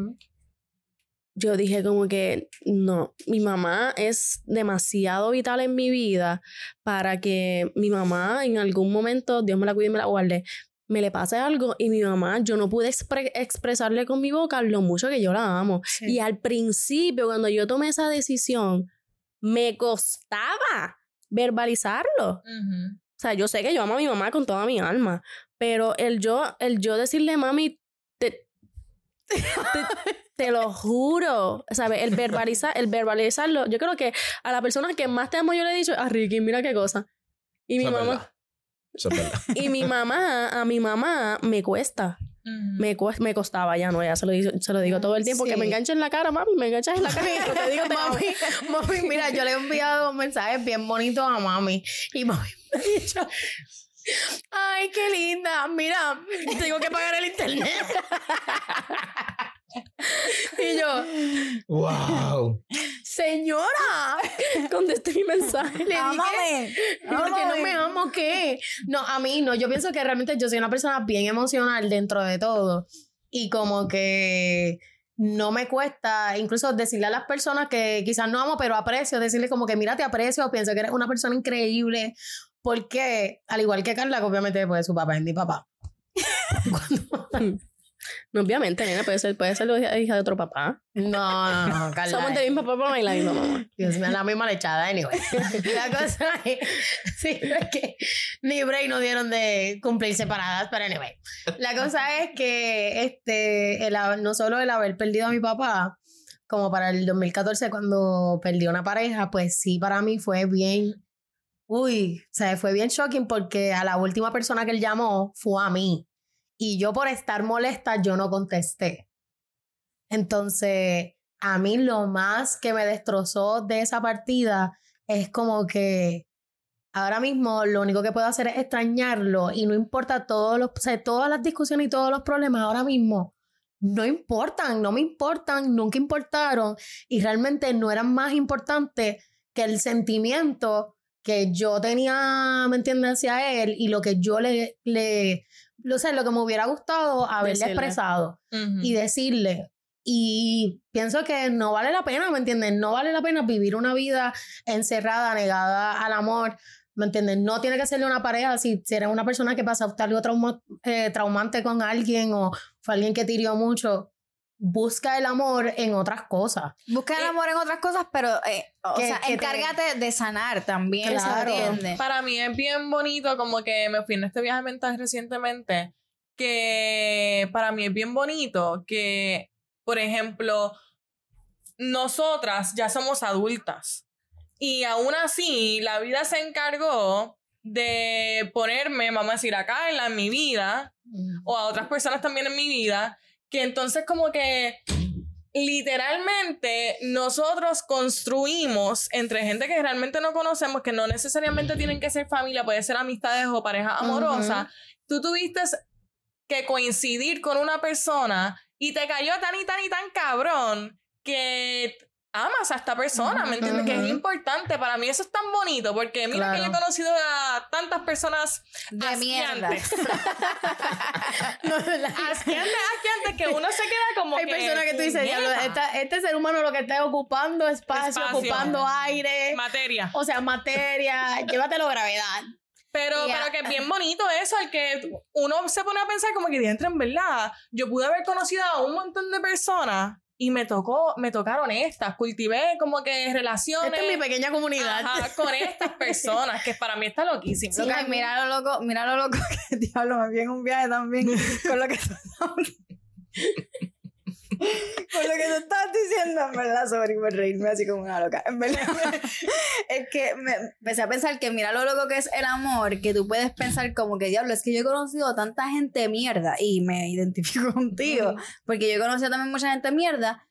Yo dije como que no, mi mamá es demasiado vital en mi vida para que mi mamá en algún momento, Dios me la cuide y me la guarde, me le pase algo y mi mamá, yo no pude expre- expresarle con mi boca lo mucho que yo la amo. Sí. Y al principio, cuando yo tomé esa decisión, me costaba verbalizarlo. Ujú. O sea, yo sé que yo amo a mi mamá con toda mi alma, pero el yo, el yo decirle, mami, te, te, te lo juro, ¿sabes? El verbalizar, el verbalizarlo, yo creo que a la persona que más te amo yo le he dicho, a Ricky, mira qué cosa. Y mi Eso es mamá, es verdad. y mi mamá, a mi mamá me cuesta. Me, cues- me costaba, ya no, ya se lo, digo, se lo digo todo el tiempo, que Sí. me enganche en la cara, mami, me enganchas en la cara. pero te digo, te amo. mami, mami, mira, yo le he enviado mensajes bien bonitos a mami. Y mami me ha dicho, ay, qué linda, mira, tengo que pagar el internet. y yo, ¡Wow! señora, Contesté mi mensaje. le dije, Ámame. ¿por qué no me amo qué? No, a mí no, yo pienso que realmente yo soy una persona bien emocional dentro de todo. Y como que no me cuesta incluso decirle a las personas que quizás no amo, pero aprecio, decirles como que mira, te aprecio, pienso que eres una persona increíble. Porque, al igual que Carla, que obviamente pues su papá es mi papá. No, obviamente, nena, puede ser, puede ser la hija de otro papá. No, no, no, Carla. Somos del mismo papá y la misma mamá. Dios mío, la misma lechada, anyway. La cosa es, sí, es que ni break no dieron de cumplir separadas, pero anyway. La cosa es que este, el no solo el haber perdido a mi papá, como para el 2014 cuando perdió una pareja, pues sí, para mí fue bien, uy, o sea, fue bien shocking porque a la última persona que él llamó fue a mí. Y yo por estar molesta, yo no contesté. Entonces, a mí lo más que me destrozó de esa partida es como que ahora mismo lo único que puedo hacer es extrañarlo y no importa todos los, o sea, todas las discusiones y todos los problemas ahora mismo no importan, no me importan, nunca importaron y realmente no eran más importantes que el sentimiento que yo tenía, ¿me entiendes?, hacia él y lo que yo le, le, lo sé, lo que me hubiera gustado haberle Decirle. expresado y decirle. Y pienso que no vale la pena, ¿me entiendes? No vale la pena vivir una vida encerrada, negada al amor, ¿me entiendes? No tiene que serle una pareja si, si eres una persona que pasa algo trauma- eh, traumante con alguien o fue alguien que te hirió mucho. Busca el amor en otras cosas. Busca el amor en otras cosas, pero eh, o Que- sea, que te- encárgate de sanar también, Claro. Para mí es bien bonito, como que me fui en este viaje mental recientemente, que para mí es bien bonito que, por ejemplo, nosotras ya somos adultas y aún así la vida se encargó de ponerme, vamos a decir, a Carla en mi vida o a otras personas también en mi vida, que entonces como que literalmente nosotros construimos entre gente que realmente no conocemos, que no necesariamente tienen que ser familia, puede ser amistades o parejas amorosas, tú tuviste que coincidir con una persona y te cayó tan y tan y tan cabrón que amas a esta persona, ¿me entiendes? Que es importante. Para mí eso es tan bonito porque mira que yo he Claro. conocido a tantas personas De mierda. asqueantes. No, la- asqueantes, que uno se queda como Hay que... personas que tú dices, "Diablo, puñeta, esta- este ser humano lo que está es ocupando espacio, Espacio. ocupando aire, Materia. o sea, materia, llévatelo gravedad. Pero, Ya. pero que es bien bonito eso, el que uno se pone a pensar como que dentro, en verdad, yo pude haber conocido a un montón de personas y me tocó, me tocaron estas, cultivé como que relaciones Esta es mi pequeña comunidad. ajá, con estas personas, que para mí está loquísimo. Sí, ay, mira lo loco, mira lo loco que diablo, me vi en un viaje también con lo que con lo que tú estabas diciendo, en verdad, sorry por reírme así como una loca. En verdad, es que me empecé a pensar que mira lo loco que es el amor, que tú puedes pensar como que diablo, es que yo he conocido tanta gente mierda y me identifico contigo, porque yo he conocido también mucha gente mierda,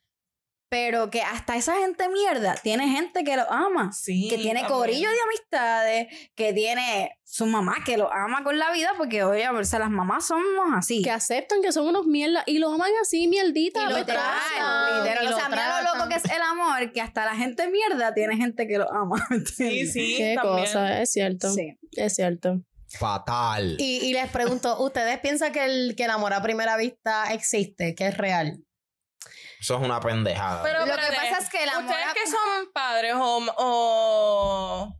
pero que hasta esa gente mierda tiene gente que lo ama. Sí. que tiene también. corillo de amistades, que tiene su mamá que lo ama con la vida, porque oye, o sea, las mamás somos así. Que aceptan que son unos mierdas y los aman así, mierdita. Y lo tratan. Literal, y o lo sea, mira lo loco que es el amor, que hasta la gente mierda tiene gente que lo ama. Sí, sí. Qué también. cosa, es cierto. Sí. Es cierto. Fatal. Y, y les pregunto, ¿ustedes piensan que el, que el amor a primera vista existe, que es real? Eso es una pendejada. Pero Lo que pasa es que amor Ustedes que son padres o, o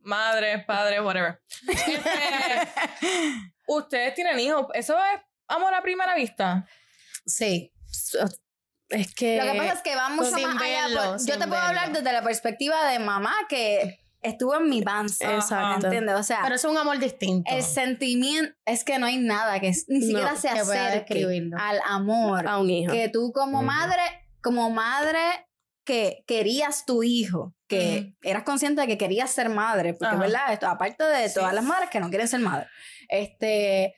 madres, padres, whatever. Este, ustedes tienen hijos. ¿Eso es amor a primera vista? Sí. Es que. Lo que pasa es que va mucho más allá. por- yo te puedo hablar desde la perspectiva de mamá que estuvo en mi panza. Exacto. ¿Entiendes? O sea, Pero es un amor distinto. el sentimiento es que no hay nada que ni No, siquiera se acerque al amor a un hijo. que tú como madre, como madre que querías tu hijo, que eras consciente de que querías ser madre, porque Ajá. verdad, esto aparte de Sí. todas las madres que no quieren ser madre. Este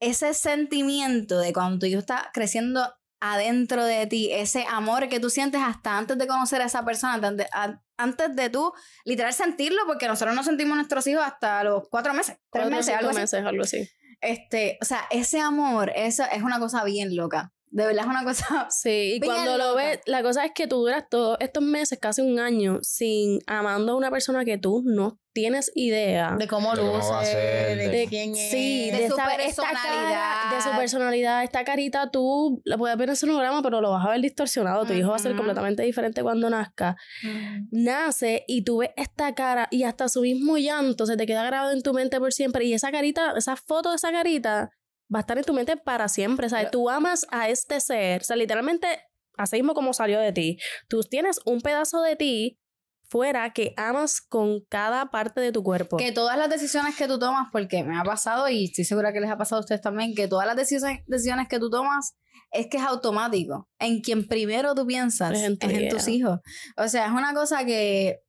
ese sentimiento de cuando tu hijo está creciendo adentro de ti, ese amor que tú sientes hasta antes de conocer a esa persona, antes de, a- antes de tú literal sentirlo, porque nosotros no sentimos a nuestros hijos hasta los cuatro meses, tres Cuatro, meses, algo así. meses, algo así. Este, o sea, ese amor, eso es una cosa bien loca. De verdad es una cosa. Sí, y cuando lo ves, la cosa es que tú duras todos estos meses, casi un año, sin amando a una persona que tú no tienes idea. de cómo De luce, ser, de, de- quién es. Sí, De de, su esta, esta cara, personalidad. de su personalidad, esta carita tú la puedes ver en sonograma, pero lo vas a ver distorsionado. Tu hijo va a ser completamente diferente cuando nazca. Nace y tú ves esta cara y hasta su mismo llanto se te queda grabado en tu mente por siempre. Y esa carita, esa foto de esa carita va a estar en tu mente para siempre. ¿sabes? Tú amas a este ser. O sea, literalmente, así mismo como salió de ti. Tú tienes un pedazo de ti fuera que amas con cada parte de tu cuerpo. Que todas las decisiones que tú tomas, porque me ha pasado y estoy segura que les ha pasado a ustedes también, que todas las decisiones, que tú tomas es que es automático. En quien primero tú piensas Es en en, tus hijos. O sea, es una cosa que.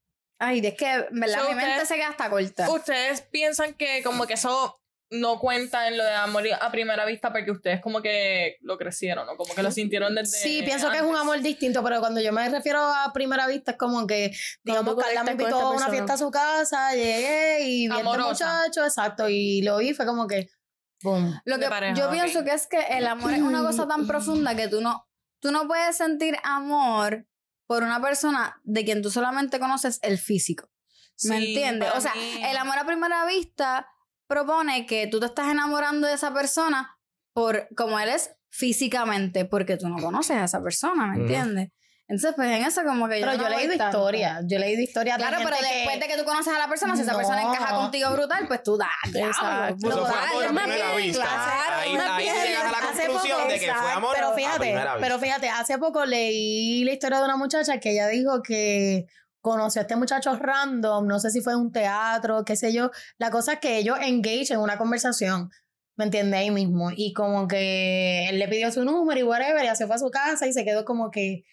Ay, es que, ¿verdad? So, mi mente ustedes- se queda hasta corta. ¿Ustedes piensan que como que eso no cuenta en lo de amor a primera vista porque ustedes como que lo crecieron o como que lo sintieron desde Sí, pienso que es un antes? amor distinto, pero cuando yo me refiero a primera vista es como que, digamos, Carla me invitó a una fiesta a su casa, llegué y vi a este muchacho, exacto, y lo vi, fue como que, boom. Lo que pareja, yo ok. pienso que es que el amor es una cosa tan profunda que tú no, tú no puedes sentir amor por una persona de quien tú solamente conoces el físico. ¿Me Sí, entiendes? O sea, mí- el amor a primera vista propone que tú te estás enamorando de esa persona por como él es físicamente, porque tú no conoces a esa persona, ¿me entiendes? Entonces, pues en eso como que yo Pero no yo he voy leído tanto. historia, yo he leído historia de Claro, pero después de que tú conoces a la persona, si esa persona encaja contigo brutal, pues tú das. Exacto. Eso fue dale, amor a primera vista. claro, ahí ahí bien, se llega a la conclusión poco, de que fue amor pero a fíjate, primera vista. Pero fíjate, hace poco leí la historia de una muchacha que ella dijo que conoció a este muchacho random, no sé si fue en un teatro, qué sé yo. La cosa es que ellos engage en una conversación, ¿me entiendes? Ahí mismo. Y como que él le pidió su número y whatever, y se fue a su casa y se quedó como que,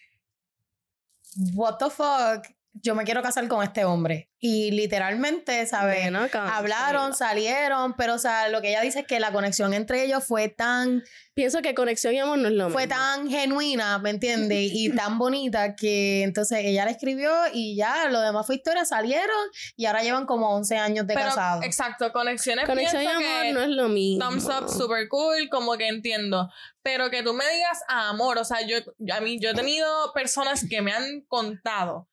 what the fuck, yo me quiero casar con este hombre. Y literalmente, ¿sabes? Acá. Hablaron, salieron, pero o sea, lo que ella dice es que la conexión entre ellos fue tan, Pienso que conexión y amor no es lo fue mismo. tan genuina, ¿me entiendes? Y tan bonita que entonces ella le escribió y ya, lo demás fue historia, salieron y ahora llevan como 11 años de Pero, casados. exacto, conexiones Conexión y amor que no es lo mismo. thumbs up, super cool, como que entiendo. Pero que tú me digas amor, o sea, yo, a mí, yo he tenido personas que me han contado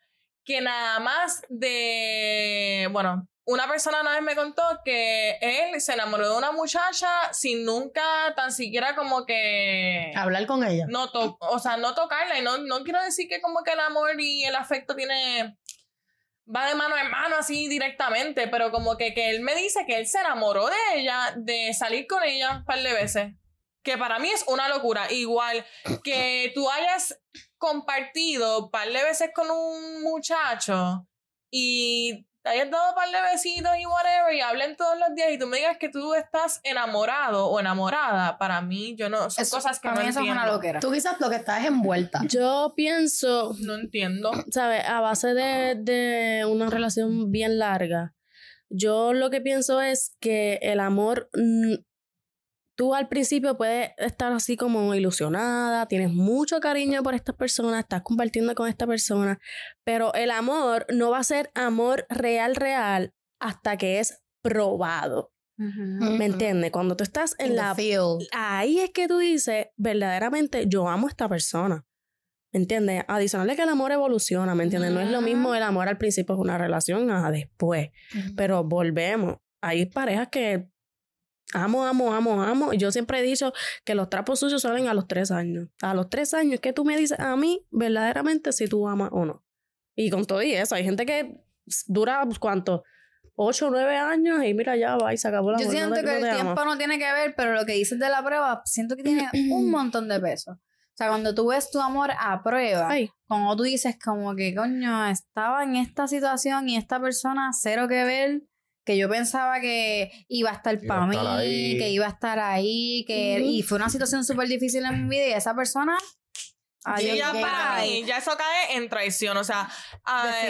que nada más de, bueno, una persona una vez me contó que él se enamoró de una muchacha sin nunca tan siquiera como que Hablar con ella. no to o sea, no tocarla y no, no quiero decir que como que el amor y el afecto tiene va de mano en mano así directamente, pero como que, que él me dice que él se enamoró de ella, de salir con ella un par de veces, que para mí es una locura, igual que tú hayas compartido un par de veces con un muchacho y te hayas dado un par de besitos y whatever y hablen todos los días y tú me digas que tú estás enamorado o enamorada, para mí yo no, son Eso- cosas que para no mí eso es una loquera. Tú quizás lo que estás es envuelta. Yo pienso, No entiendo. ¿sabes? A base de, de una relación bien larga, yo lo que pienso es que el amor tú al principio puedes estar así como ilusionada, tienes mucho cariño por esta persona, estás compartiendo con esta persona, pero el amor no va a ser amor real, real hasta que es probado. ¿Me entiendes? Cuando tú estás en In la... field. Ahí es que tú dices, verdaderamente, yo amo a esta persona. ¿Me entiendes? Adicional que el amor evoluciona, ¿me entiendes? No es lo mismo el amor al principio, es una relación a después. Pero volvemos. Hay parejas que amo, amo, amo, amo. Y yo siempre he dicho que los trapos sucios salen a los tres años. A los tres años es que tú me dices a mí verdaderamente si tú amas o no. Y con todo y eso, hay gente que dura, pues, ¿cuánto? Ocho nueve años y mira, ya va y se acabó la Yo siento que el tiempo no tiene que ver, pero lo que dices de la prueba, siento que tiene un montón de peso. O sea, cuando tú ves tu amor a prueba, Ay, como tú dices, como que, coño, estaba en esta situación y esta persona cero que ver, que yo pensaba que iba a estar para mí, ahí. que iba a estar ahí, que y fue una situación súper difícil en mi vida y esa persona... Y adiós, ya para mí, ya eso cae en traición. O sea,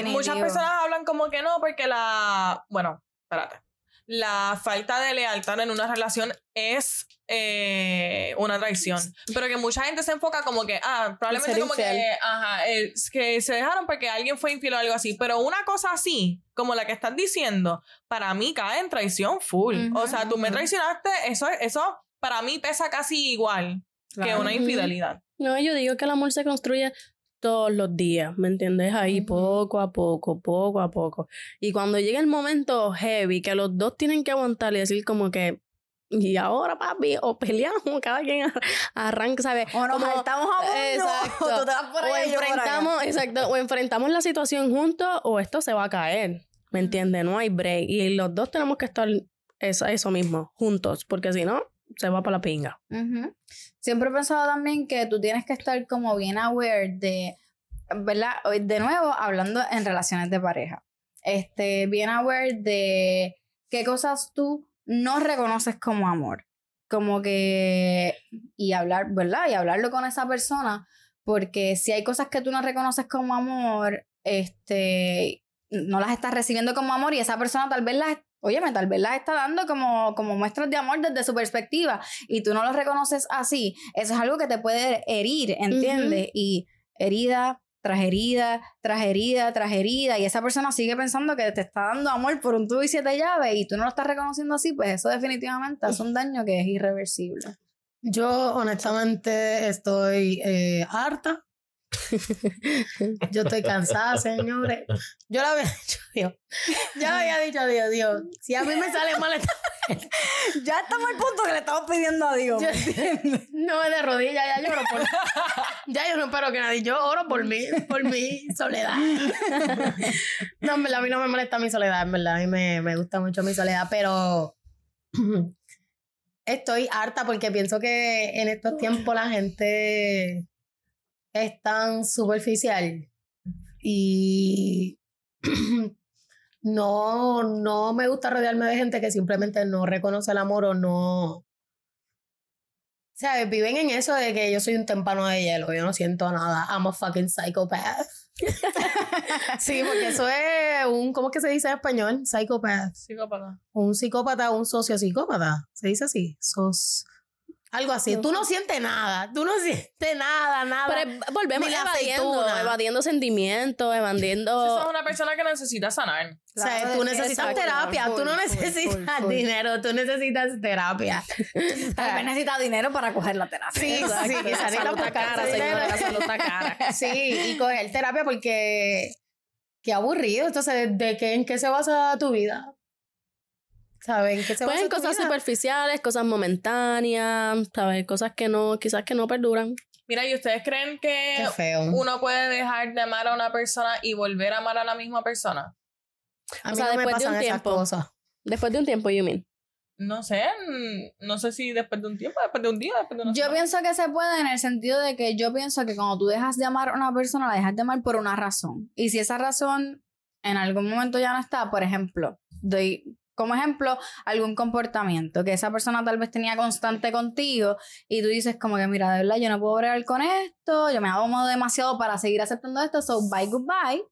muchas personas hablan como que no, porque la. Bueno, espérate. La falta de lealtad en una relación es eh, una traición. Pero que mucha gente se enfoca como que, ah, probablemente como infiel. que, ajá, es que se dejaron porque alguien fue infiel o algo así. Pero una cosa así, como la que estás diciendo, para mí cae en traición full. O sea, tú me traicionaste, eso, eso para mí pesa casi igual que una infidelidad. No, yo digo que el amor se construye todos los días, ¿me entiendes? Ahí Ujú. poco a poco, poco a poco. Y cuando llega el momento heavy, que los dos tienen que aguantar y decir como que, y ahora papi, o peleamos, cada quien ar- arranca, ¿sabes? O nos saltamos a uno, Exacto. o tú te vas por o y yo por enfrentamos, exacto, o enfrentamos la situación juntos o esto se va a caer, ¿me entiendes? No hay break. Y los dos tenemos que estar eso, eso mismo, juntos, porque si no, se va para la pinga. Ujú. Siempre he pensado también que tú tienes que estar como bien aware de, ¿verdad? De nuevo, hablando en relaciones de pareja. Este, bien aware de qué cosas tú no reconoces como amor. Como que, y hablar, ¿verdad? Y hablarlo con esa persona, porque si hay cosas que tú no reconoces como amor, este, no las estás recibiendo como amor y esa persona tal vez las, óyeme, tal vez las está dando como, como muestras de amor desde su perspectiva y tú no lo reconoces así, eso es algo que te puede herir, ¿entiendes? Y herida tras herida, tras herida, tras herida, y esa persona sigue pensando que te está dando amor por un tubo y siete llaves y tú no lo estás reconociendo así, pues eso definitivamente es un daño que es irreversible. Yo honestamente estoy eh, harta. Yo estoy cansada, señores. Yo lo había dicho a Dios. Yo lo había dicho a Dios, Dios. Si a mí me sale mal esta Ya estamos al punto que le estamos pidiendo a Dios. Yo- No de rodillas, ya lloro por Ya yo no espero que nadie. Yo oro por mí, por mi soledad. No, en verdad, a mí no me molesta mi soledad, en verdad. A mí me, me gusta mucho mi soledad, pero estoy harta porque pienso que en estos tiempos la gente es tan superficial y no, no me gusta rodearme de gente que simplemente no reconoce el amor o no. ¿Sabes? Viven en eso de que yo soy un tempano de hielo, yo no siento nada. I'm a fucking psychopath. sí, porque eso es un, ¿cómo es que se dice en español? Psychopath. Psicópata. Un psicópata, un sociopsicópata. ¿Se dice así? Sos... Algo así. Tú no sientes nada. Tú no sientes nada, nada. Pero eh, volvemos evadiendo, aceituna. evadiendo sentimientos, Esa evadiendo... es una persona que necesita sanar. O sea, Claro, tú es- necesitas exacto, terapia, full, tú no necesitas full, full. dinero, tú necesitas terapia. Tal vez necesita dinero para coger la terapia. Sí, Exacto. sí, quizás La salud necesitas está cara, dinero. señora, la salud cara. Sí, y coger terapia porque qué aburrido. Entonces, ¿de qué, en qué se basa tu vida? ¿Saben? ¿En qué se basa en tu cosas superficiales, cosas momentáneas, ¿sabes? Cosas que no, quizás que no perduran. Mira, ¿y ustedes creen que uno puede dejar de amar a una persona y volver a amar a la misma persona? A mí o sea, no me después de un esas tiempo. cosas. Después de un tiempo, you mean. No sé, mm, no sé si después de un tiempo, después de un día, después de una Yo semana. pienso que se puede en el sentido de que yo pienso que cuando tú dejas de amar a una persona, la dejas de amar por una razón. Y si esa razón en algún momento ya no está, por ejemplo, doy como ejemplo algún comportamiento que esa persona tal vez tenía constante contigo y tú dices como que mira, de verdad yo no puedo bregar con esto, yo me hago demasiado para seguir aceptando esto, so bye goodbye.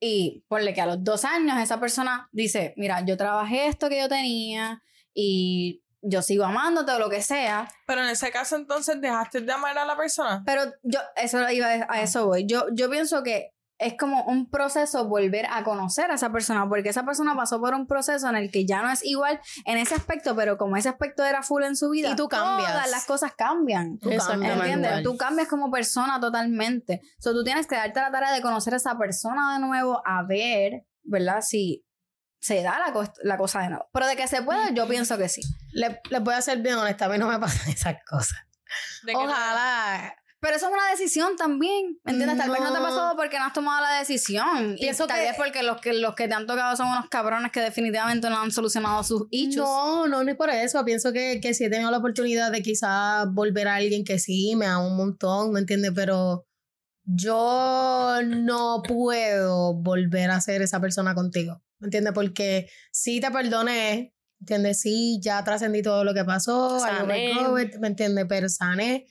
Y ponle que a los dos años esa persona dice, mira, yo trabajé esto que yo tenía y yo sigo amándote o lo que sea. Pero en ese caso, entonces, dejaste de amar a la persona. Pero yo, eso iba a eso voy. Yo, yo pienso que es como un proceso volver a conocer a esa persona, porque esa persona pasó por un proceso en el que ya no es igual en ese aspecto, pero como ese aspecto era full en su vida, Y tú cambias. Todas las cosas cambian. Tú cambias. ¿Entiendes? Tú cambias como persona totalmente. O sea, tú tienes que darte la tarea de conocer a esa persona de nuevo, a ver, ¿verdad? Si se da la, cos- la cosa de nuevo. Pero de que se puede, yo pienso que sí. Le, les voy a ser bien honesta, a mí no me pasan esas cosas. Ojalá. Pero eso es una decisión también, ¿me entiendes? Tal vez no te ha pasado porque no has tomado la decisión. Pienso y tal que- vez porque los que los que te han tocado son unos cabrones que definitivamente no han solucionado sus issues. No, no, no es por eso. Pienso que, que sí he tenido la oportunidad de quizás volver a alguien que sí me ama un montón, ¿me entiendes? Pero yo no puedo volver a ser esa persona contigo, ¿me entiendes? Porque sí te perdoné, ¿me entiendes? Sí, ya trascendí todo lo que pasó, Sané. ¿me entiendes? Pero sané,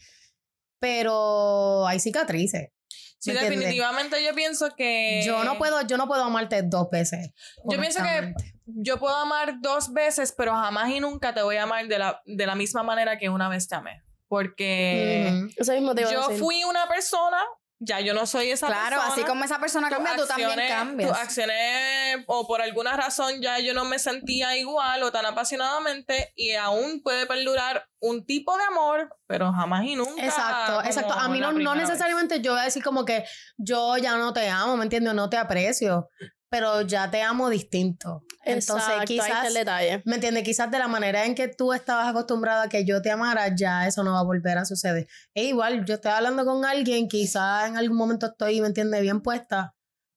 pero hay cicatrices. Sí, definitivamente yo pienso que. Yo no puedo, yo no puedo amarte dos veces. Yo pienso que yo puedo amar dos veces, pero jamás y nunca te voy a amar de la, de la misma manera que una vez te amé. Porque Ujú. Eso mismo te iba a yo decir. fui una persona, ya yo no soy esa Claro, persona. así como esa persona cambia, tú también cambias. Tus acciones, o por alguna razón ya yo no me sentía igual o tan apasionadamente, y aún puede perdurar un tipo de amor, pero jamás y nunca. Exacto, exacto. A mí no, no primera vez. necesariamente yo voy a decir como que yo ya no te amo, ¿me entiendes? No te aprecio, pero ya te amo distinto. Entonces, Exacto, está quizás, el detalle. ¿me entiendes? Quizás de la manera en que tú estabas acostumbrada a que yo te amara, ya eso no va a volver a suceder. E igual, yo estoy hablando con alguien, quizás en algún momento estoy, ¿me entiendes? Bien puesta.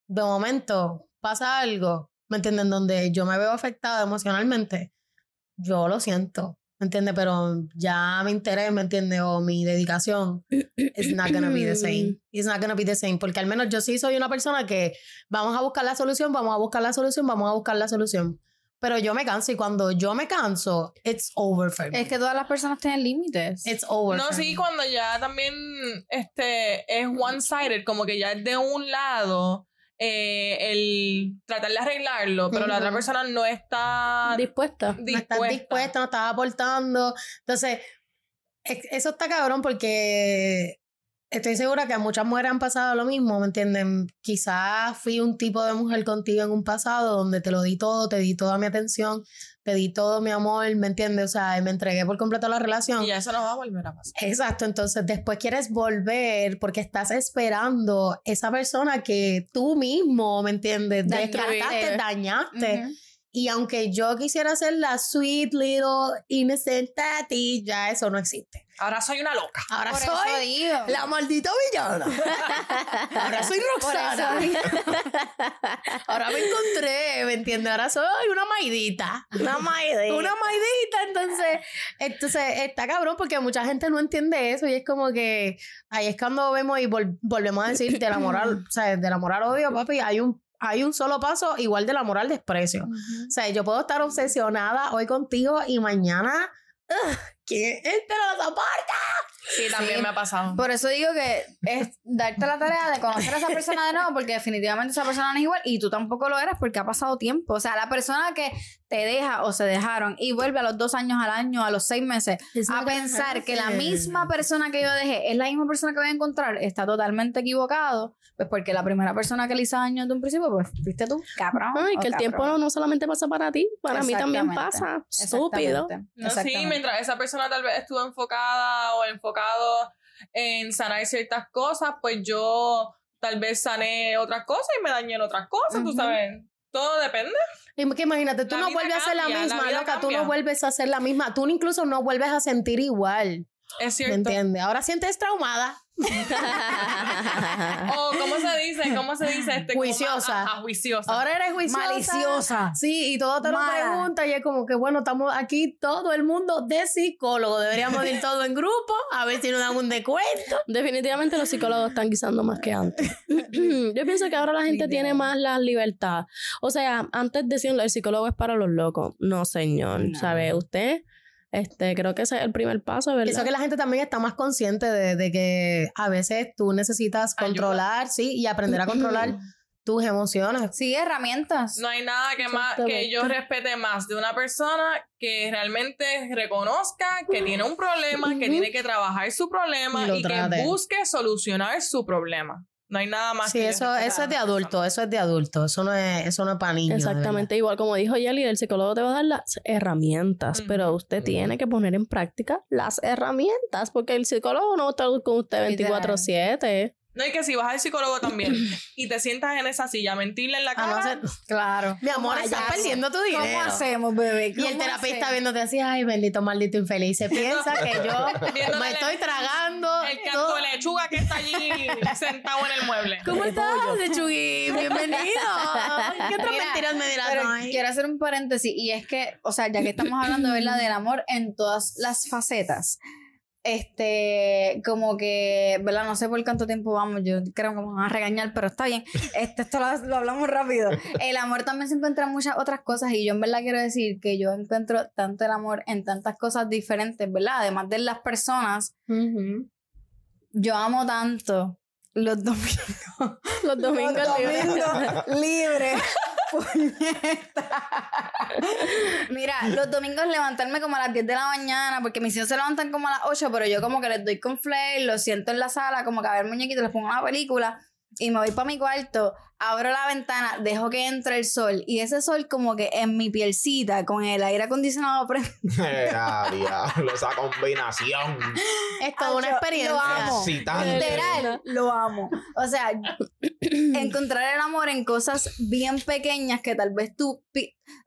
De momento pasa algo, ¿me entiendes? En donde yo me veo afectada emocionalmente. Yo lo siento, ¿me entiendes? Pero ya mi interés, ¿me entiendes? O mi dedicación it's not gonna be the same. It's not gonna be the same. Porque al menos yo sí soy una persona que vamos a buscar la solución, vamos a buscar la solución, vamos a buscar la solución. Pero yo me canso y cuando yo me canso, it's over for me. Es que todas las personas tienen límites. It's over. No, for sí, me. cuando ya también este es one-sided, como que ya es de un lado eh, el tratar de arreglarlo, pero la otra persona no está Dispuesta. No estás dispuesta, no estás aportando. Entonces, es- eso está cabrón porque estoy segura que a muchas mujeres han pasado lo mismo, ¿me entienden? Quizás fui un tipo de mujer contigo en un pasado donde te lo di todo, te di toda mi atención, te di todo mi amor, ¿me entiendes? O sea, me entregué por completo a la relación. Y ya eso no va a volver a pasar. Exacto, entonces después quieres volver porque estás esperando esa persona que tú mismo, ¿me entiendes? Dañaste. Descartaste, dañaste. Ujú. Y aunque yo quisiera ser la sweet little innocent tati, ya eso no existe. Ahora soy una loca. Ahora Por eso soy digo. la maldita villana. Ahora soy Roxana. Ahora me encontré, ¿me entiendes? Ahora soy una maidita. Una maidita. Una maidita, entonces, entonces está cabrón porque mucha gente no entiende eso y es como que ahí es cuando vemos y vol- volvemos a decir del amor al, o sea, del amor al odio, papi, hay un, hay un solo paso igual del amor al desprecio. O sea, yo puedo estar obsesionada hoy contigo y mañana, ugh, ¿quién este no lo soporta? Sí, también Sí. me ha pasado. Por eso digo que es darte la tarea de conocer a esa persona de nuevo, porque definitivamente esa persona no es igual y tú tampoco lo eres porque ha pasado tiempo. O sea, la persona que te deja o se dejaron y vuelve a los dos años, al año, a los seis meses, It's a pensar que la misma persona que yo dejé es la misma persona que voy a encontrar, está totalmente equivocado. Pues porque la primera persona que le hizo daño desde un principio, pues fuiste tú, cabrón. Ay, o que el tiempo no, no solamente pasa para ti, para mí también pasa. Estúpido. No, sí, mientras esa persona tal vez estuvo enfocada o enfocado en sanar ciertas cosas, pues yo tal vez sané otras cosas y me dañé en otras cosas, tú sabes. Todo depende. Que imagínate, tú La no vuelves a ser la misma, loca, tú cambia. no vuelves a ser la misma, tú incluso no vuelves a sentir igual, Es ¿me cierto. entiendes? Ahora sientes traumada. O, ¿cómo se dice? ¿Cómo se dice? Este, como Juiciosa. ajá, juiciosa. Ahora eres juiciosa. Maliciosa. Sí, y todo te lo pregunta y es como que, bueno, estamos aquí todo el mundo de psicólogo. Deberíamos ir todo en grupo a ver si nos dan un descuento. Definitivamente los psicólogos están guisando más que antes. Yo pienso que ahora la gente tiene más la libertad. O sea, antes decían el psicólogo es para los locos. No, señor. No. ¿Sabe? Usted, este, creo que ese es el primer paso, ¿verdad? Pienso que la gente también está más consciente de, de que a veces tú necesitas Ayuda. controlar, sí, y aprender a controlar tus emociones. Sí, herramientas. No hay nada que más que yo respete más de una persona que realmente reconozca que tiene un problema, que tiene que trabajar su problema Y que busque solucionar su problema. No hay nada más Sí, que eso, eso es de adulto, eso es de adulto, eso no es, eso no es para niños. Exactamente igual como dijo Yali, el psicólogo te va a dar las herramientas, pero usted tiene que poner en práctica las herramientas, porque el psicólogo no va a estar con usted Literal. 24/7. No, y que si vas al psicólogo también y te sientas en esa silla mentirle en la A no cara, Claro. Mi amor, ¿Cómo estás perdiendo tu dinero. ¿Cómo hacemos, bebé? Y el ¿Cómo terapista hacemos? viéndote así, ay, bendito, maldito infeliz. Se piensa que yo Viéndole me estoy tragando el canto todo. de lechuga que está allí sentado en el mueble. ¿Cómo estás, Lechuguín? Bienvenido. ¿Qué otras Mira, mentiras me dirás? Pero Ay. quiero hacer un paréntesis y es que, o sea, ya que estamos hablando ¿verdad? del amor en todas las facetas, este, como que, ¿verdad? No sé por cuánto tiempo vamos, yo creo que me van a regañar, pero está bien. Este, esto lo, lo hablamos rápido. El amor también se encuentra en muchas otras cosas y yo en verdad quiero decir que yo encuentro tanto el amor en tantas cosas diferentes, ¿verdad? Además de las personas, Ujú. yo amo tanto los domingos. Los domingos Los libres. domingos libres. Puñeta. Mira, los domingos levantarme como a las 10 de la mañana, porque mis hijos se levantan como a las 8, pero yo como que les doy con flare, los siento en la sala, como que a ver muñequitos, les pongo una película y me voy para mi cuarto, abro la ventana, dejo que entre el sol y ese sol como que en mi pielcita, con el aire acondicionado prendido. Esa combinación. Es toda una experiencia. lo amo. Literal, lo amo. O sea, encontrar el amor en cosas bien pequeñas que tal vez tú,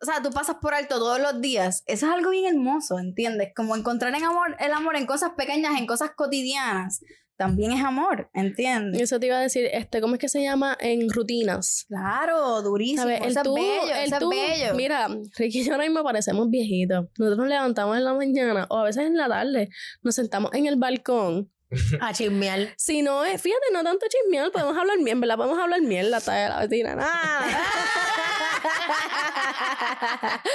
o sea, tú pasas por alto todos los días. Eso es algo bien hermoso, ¿entiendes? Como encontrar el amor, el amor en cosas pequeñas, en cosas cotidianas, también es amor, ¿entiendes? Eso te iba a decir, este, ¿cómo es que se llama? En rutinas. Claro, durísimo. ¿Sabes? eso es tú- bello, el eso es tú- bello. Mira, Ricky y yo ahora mismo parecemos viejitos. Nosotros nos levantamos en la mañana o a veces en la tarde, nos sentamos en el balcón. A chismear. Si no es, fíjate, no tanto chismear, podemos hablar bien, ¿verdad? Podemos hablar mierda hasta de la vecina. Nada.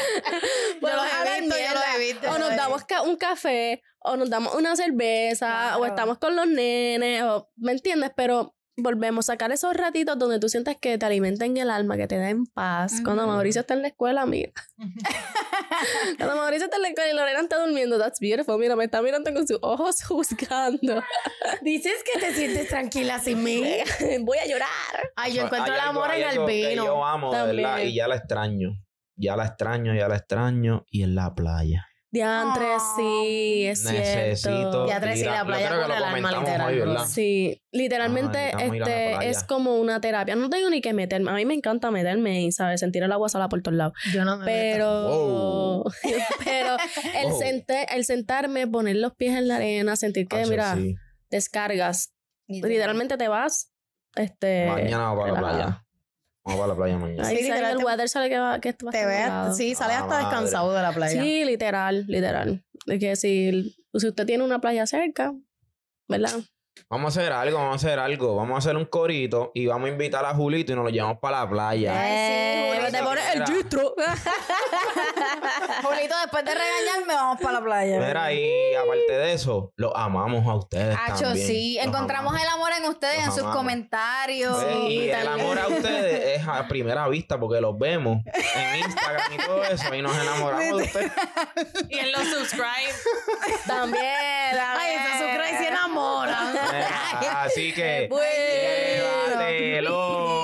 Yo Podemos los hablar he visto, yo mierda. los he visto. O nos damos ca- un café, o nos damos una cerveza, o estamos con los nenes, o, ¿me entiendes? Pero volvemos a sacar esos ratitos donde tú sientes que te alimentan el alma, que te den paz. Cuando. Mauricio está en la escuela, mira. Cuando Mauricio está en la escuela y Lorena está durmiendo, that's beautiful. Mira, me está mirando con sus ojos juzgando. Dices que te sientes tranquila sin mí. Voy a llorar. Ay, yo Hay encuentro el algo- amor hay en el que vino. Yo amo, de verdad, También. y ya la extraño. Ya la extraño, ya la extraño. Y en la playa. Diantre, Ah, sí, es Necesito. cierto. Ya tres y ir a- la playa con el alma, literal. Sí, literalmente este es como una terapia. No tengo ni que meterme. A mí me encanta meterme y, ¿sabes? Sentir el agua sola por todos lados. Yo no me meto. Pero, Wow. pero el, Wow. sente- el sentarme, poner los pies en la arena, sentir que, mira, sí. descargas. Literalmente te vas. Este, Mañana para la playa. Vamos para la playa mañana. Sí, sale literal, el te- weather sale que va, que esto va a Te estar ves, sí, sales Ah, hasta madre. descansado de la playa. Sí, literal, literal. De que si, si usted tiene una playa cerca, ¿verdad? Vamos a hacer algo, vamos a hacer algo. Vamos a hacer un corito y vamos a invitar a Julito y nos lo llevamos para la playa. Ay, sí, Eh, Julito. te pones el gistro. Julito, después de regañarme, vamos para la playa. Mira, y aparte de eso, los amamos a ustedes Hacho, también. sí. Los Encontramos amamos. el amor en ustedes, Los en sus amamos. comentarios. Ve, y el amor a ustedes es a primera vista porque los vemos en Instagram y todo eso y nos enamoramos de ustedes. Y en los subscribe. También, Ay, ese sucre se enamora. Así que Bueno. llévatelo.